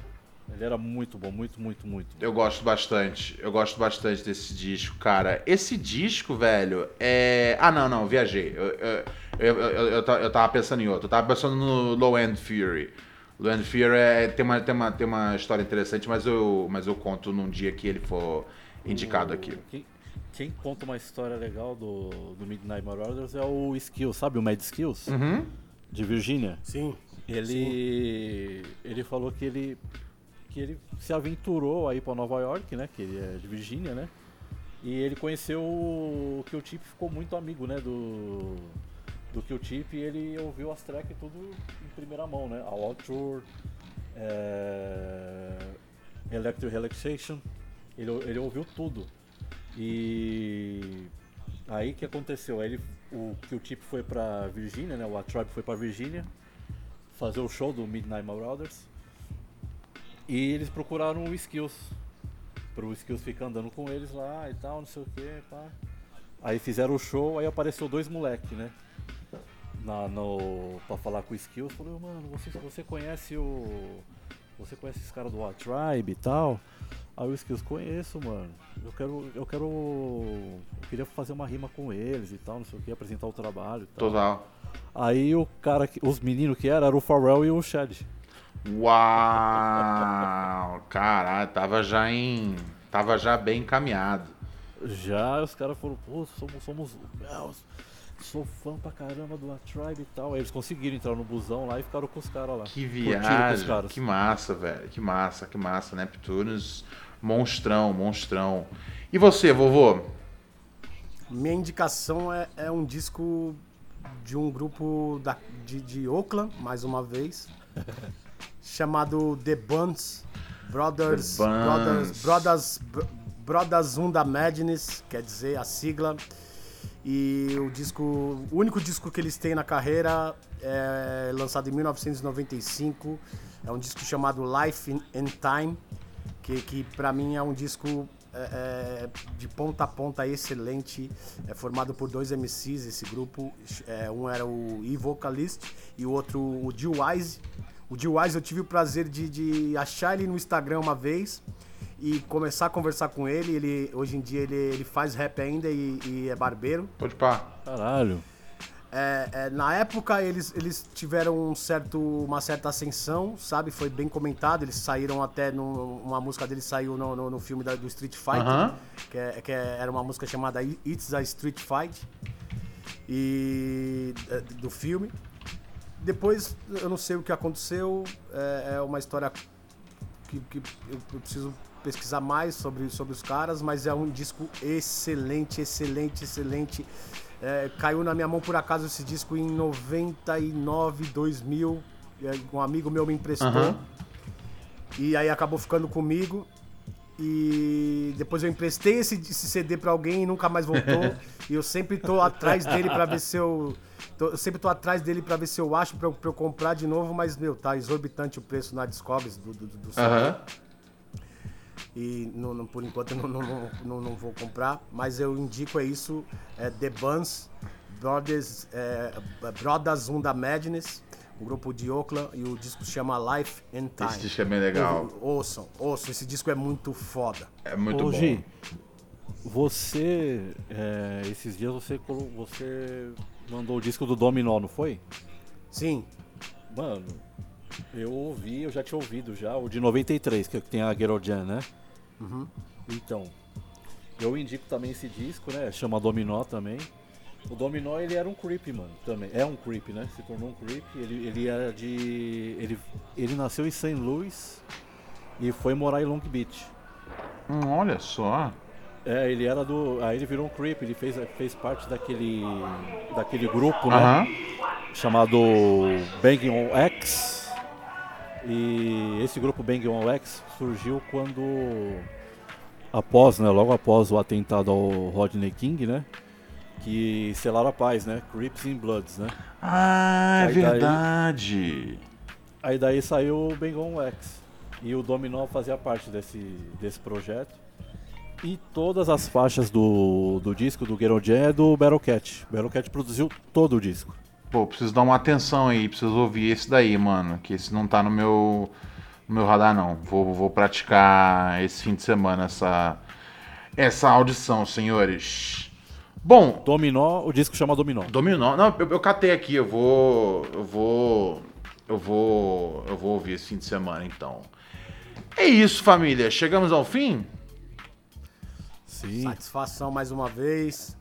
Ele era muito bom, muito, muito, muito. Eu gosto bastante. Eu gosto bastante desse disco, cara. Esse disco, velho, é. Ah, não, não, viajei. Eu, eu, eu, eu, eu, eu tava pensando em outro. Eu tava pensando no Low End Fury. Low End Fury é, tem, uma, tem, uma, tem uma história interessante, mas eu, mas eu conto num dia que ele for indicado O- aqui. Quem, quem conta uma história legal do, do Midnight Marauders é o Skills, sabe o Mad Skills? Uhum. De Virgínia. Sim. Ele ele falou que ele que ele se aventurou aí para Nova York, né? Que ele é de Virgínia, né? E ele conheceu o que o Tip ficou muito amigo, né? Do do que o Tip ele ouviu as tracks tudo em primeira mão, né? A Wild Tour, é... Electric Relaxation, ele, ele ouviu tudo. E aí que aconteceu? Aí ele, o que o Tip foi pra Virgínia, né? O A Tribe foi pra Virgínia fazer o show do Midnight Marauders. E eles procuraram o Skills. Pro Skills ficar andando com eles lá e tal, não sei o que. Aí fizeram o show, aí apareceu dois moleque, né? Na, no, pra falar com o Skills, falou, mano, você, você conhece o. Você conhece esse cara do A Tribe e tal? Aí o Skills, conheço, mano. Eu quero. Eu quero. Eu queria fazer uma rima com eles e tal, não sei o que, apresentar o trabalho e tal. Total. Aí o cara, que- os meninos que eram, era o Pharrell e o Chad. Uau! Caralho, tava já em. Tava já bem encaminhado. Já os caras foram, pô, somos, somos, sou fã pra caramba do A Tribe e tal. Aí eles conseguiram entrar no busão lá e ficaram com os caras lá. Que Curtiram com os viagem, caras. que massa, velho. Que massa, que massa. Neptunes, monstrão, monstrão. E você, vovô? Minha indicação é, é um disco de um grupo da, de, de Oakland, mais uma vez, chamado The Buns Brothers, The Buns. Brothers, Brothers, Br- Brothers Unda Madness, quer dizer, a sigla. E o disco, o único disco que eles têm na carreira é lançado em 1995. É um disco chamado Life in Time, que, que para mim é um disco é, é, de ponta a ponta excelente. É formado por dois MCs esse grupo. É, um era o E-Vocalist e o outro o G Wise. O G Wise eu tive o prazer de, de achar ele no Instagram uma vez e começar a conversar com ele. ele hoje em dia ele, ele faz rap ainda e, e é barbeiro. Pode pá. Caralho. É, é, na época eles, eles tiveram um certo, uma certa ascensão, sabe? Foi bem comentado. Eles saíram até num, uma música deles saiu no, no, no filme da- do Street Fighter, Aham. que, é- que é- era uma música chamada It's a Street Fight e é, do filme. Depois eu não sei o que aconteceu. É, é uma história que, que eu, eu preciso pesquisar mais sobre, sobre os caras, mas é um disco excelente, excelente, excelente. É, caiu na minha mão por acaso esse disco em 99, 2000. É, Um amigo meu me emprestou. Aham. E aí acabou ficando comigo. E depois eu emprestei esse, esse CD pra alguém e nunca mais voltou. e eu sempre tô atrás dele pra ver se eu. tô- eu sempre tô atrás dele pra ver se eu acho pra eu, eu comprar de novo, mas, meu, tá exorbitante o preço na Discogs do, do, do CD. Aham. E não, não- por enquanto eu não, não, não, vou comprar. Mas eu indico é isso: é The Buns, Brothers, é, Brothers Unda Madness, um grupo de Oakland, e o disco se chama Life and Time. Esse disco é bem legal. Ou- Ouçam, ouçam, esse disco é muito foda. É muito Ô, bom. Gi, você, é, esses dias você, você mandou o disco do Dominó, não foi? Sim, Mano, eu ouvi, eu já tinha ouvido já, o de 93, que é o que tem a Girl Jan, né? Então, eu indico também esse disco, né? Chama Dominó também. O Dominó, ele era um creep, mano, também. É um creep, né? Se tornou um creep. Ele, ele era de... Ele, ele nasceu em St. Louis e foi morar em Long Beach. Hum, olha só. É, ele era do... Aí ele virou um creep, ele fez, fez parte daquele... Daquele grupo, né? Chamado Bang On X. E esse grupo Bang On X surgiu quando após, né, logo após o atentado ao Rodney King, né, que selaram a paz, né, Crips and Bloods, né. Ah, é Aí daí- verdade. Aí daí saiu o Bang On X e o Dominó fazia parte desse desse projeto. E todas as faixas do, do disco do Jam é do Battlecat. Battlecat produziu todo o disco. Pô, preciso dar uma atenção aí, preciso ouvir esse daí, mano. Que esse não tá no meu. no meu radar, não. Vou, vou praticar esse fim de semana essa, essa audição, senhores. Bom, Dominó, o disco chama Dominó. Dominó. Não, eu, eu catei aqui, eu vou. Eu vou. Eu vou. Eu vou ouvir esse fim de semana, então. É isso, família. Chegamos ao fim? Sim. Satisfação mais uma vez.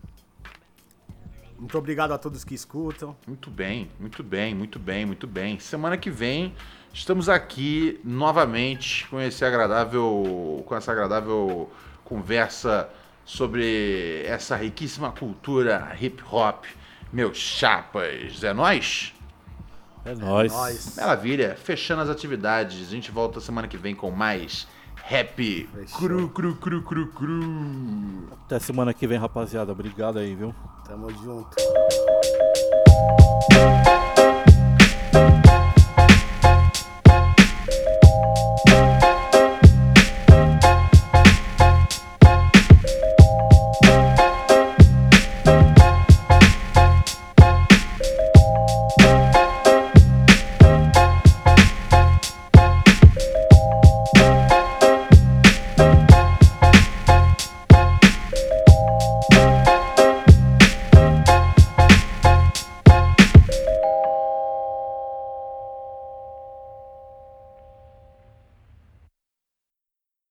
Muito obrigado a todos que escutam. Muito bem, muito bem, muito bem, muito bem. Semana que vem estamos aqui novamente com esse agradável, com essa agradável conversa sobre essa riquíssima cultura hip hop. Meus chapas, é nós? É nóis. Nós. Maravilha, fechando as atividades. A gente volta semana que vem com mais Happy Fechou. Cru Cru Cru Cru Cru. Até semana que vem, rapaziada. Obrigado aí, viu? Tamo junto.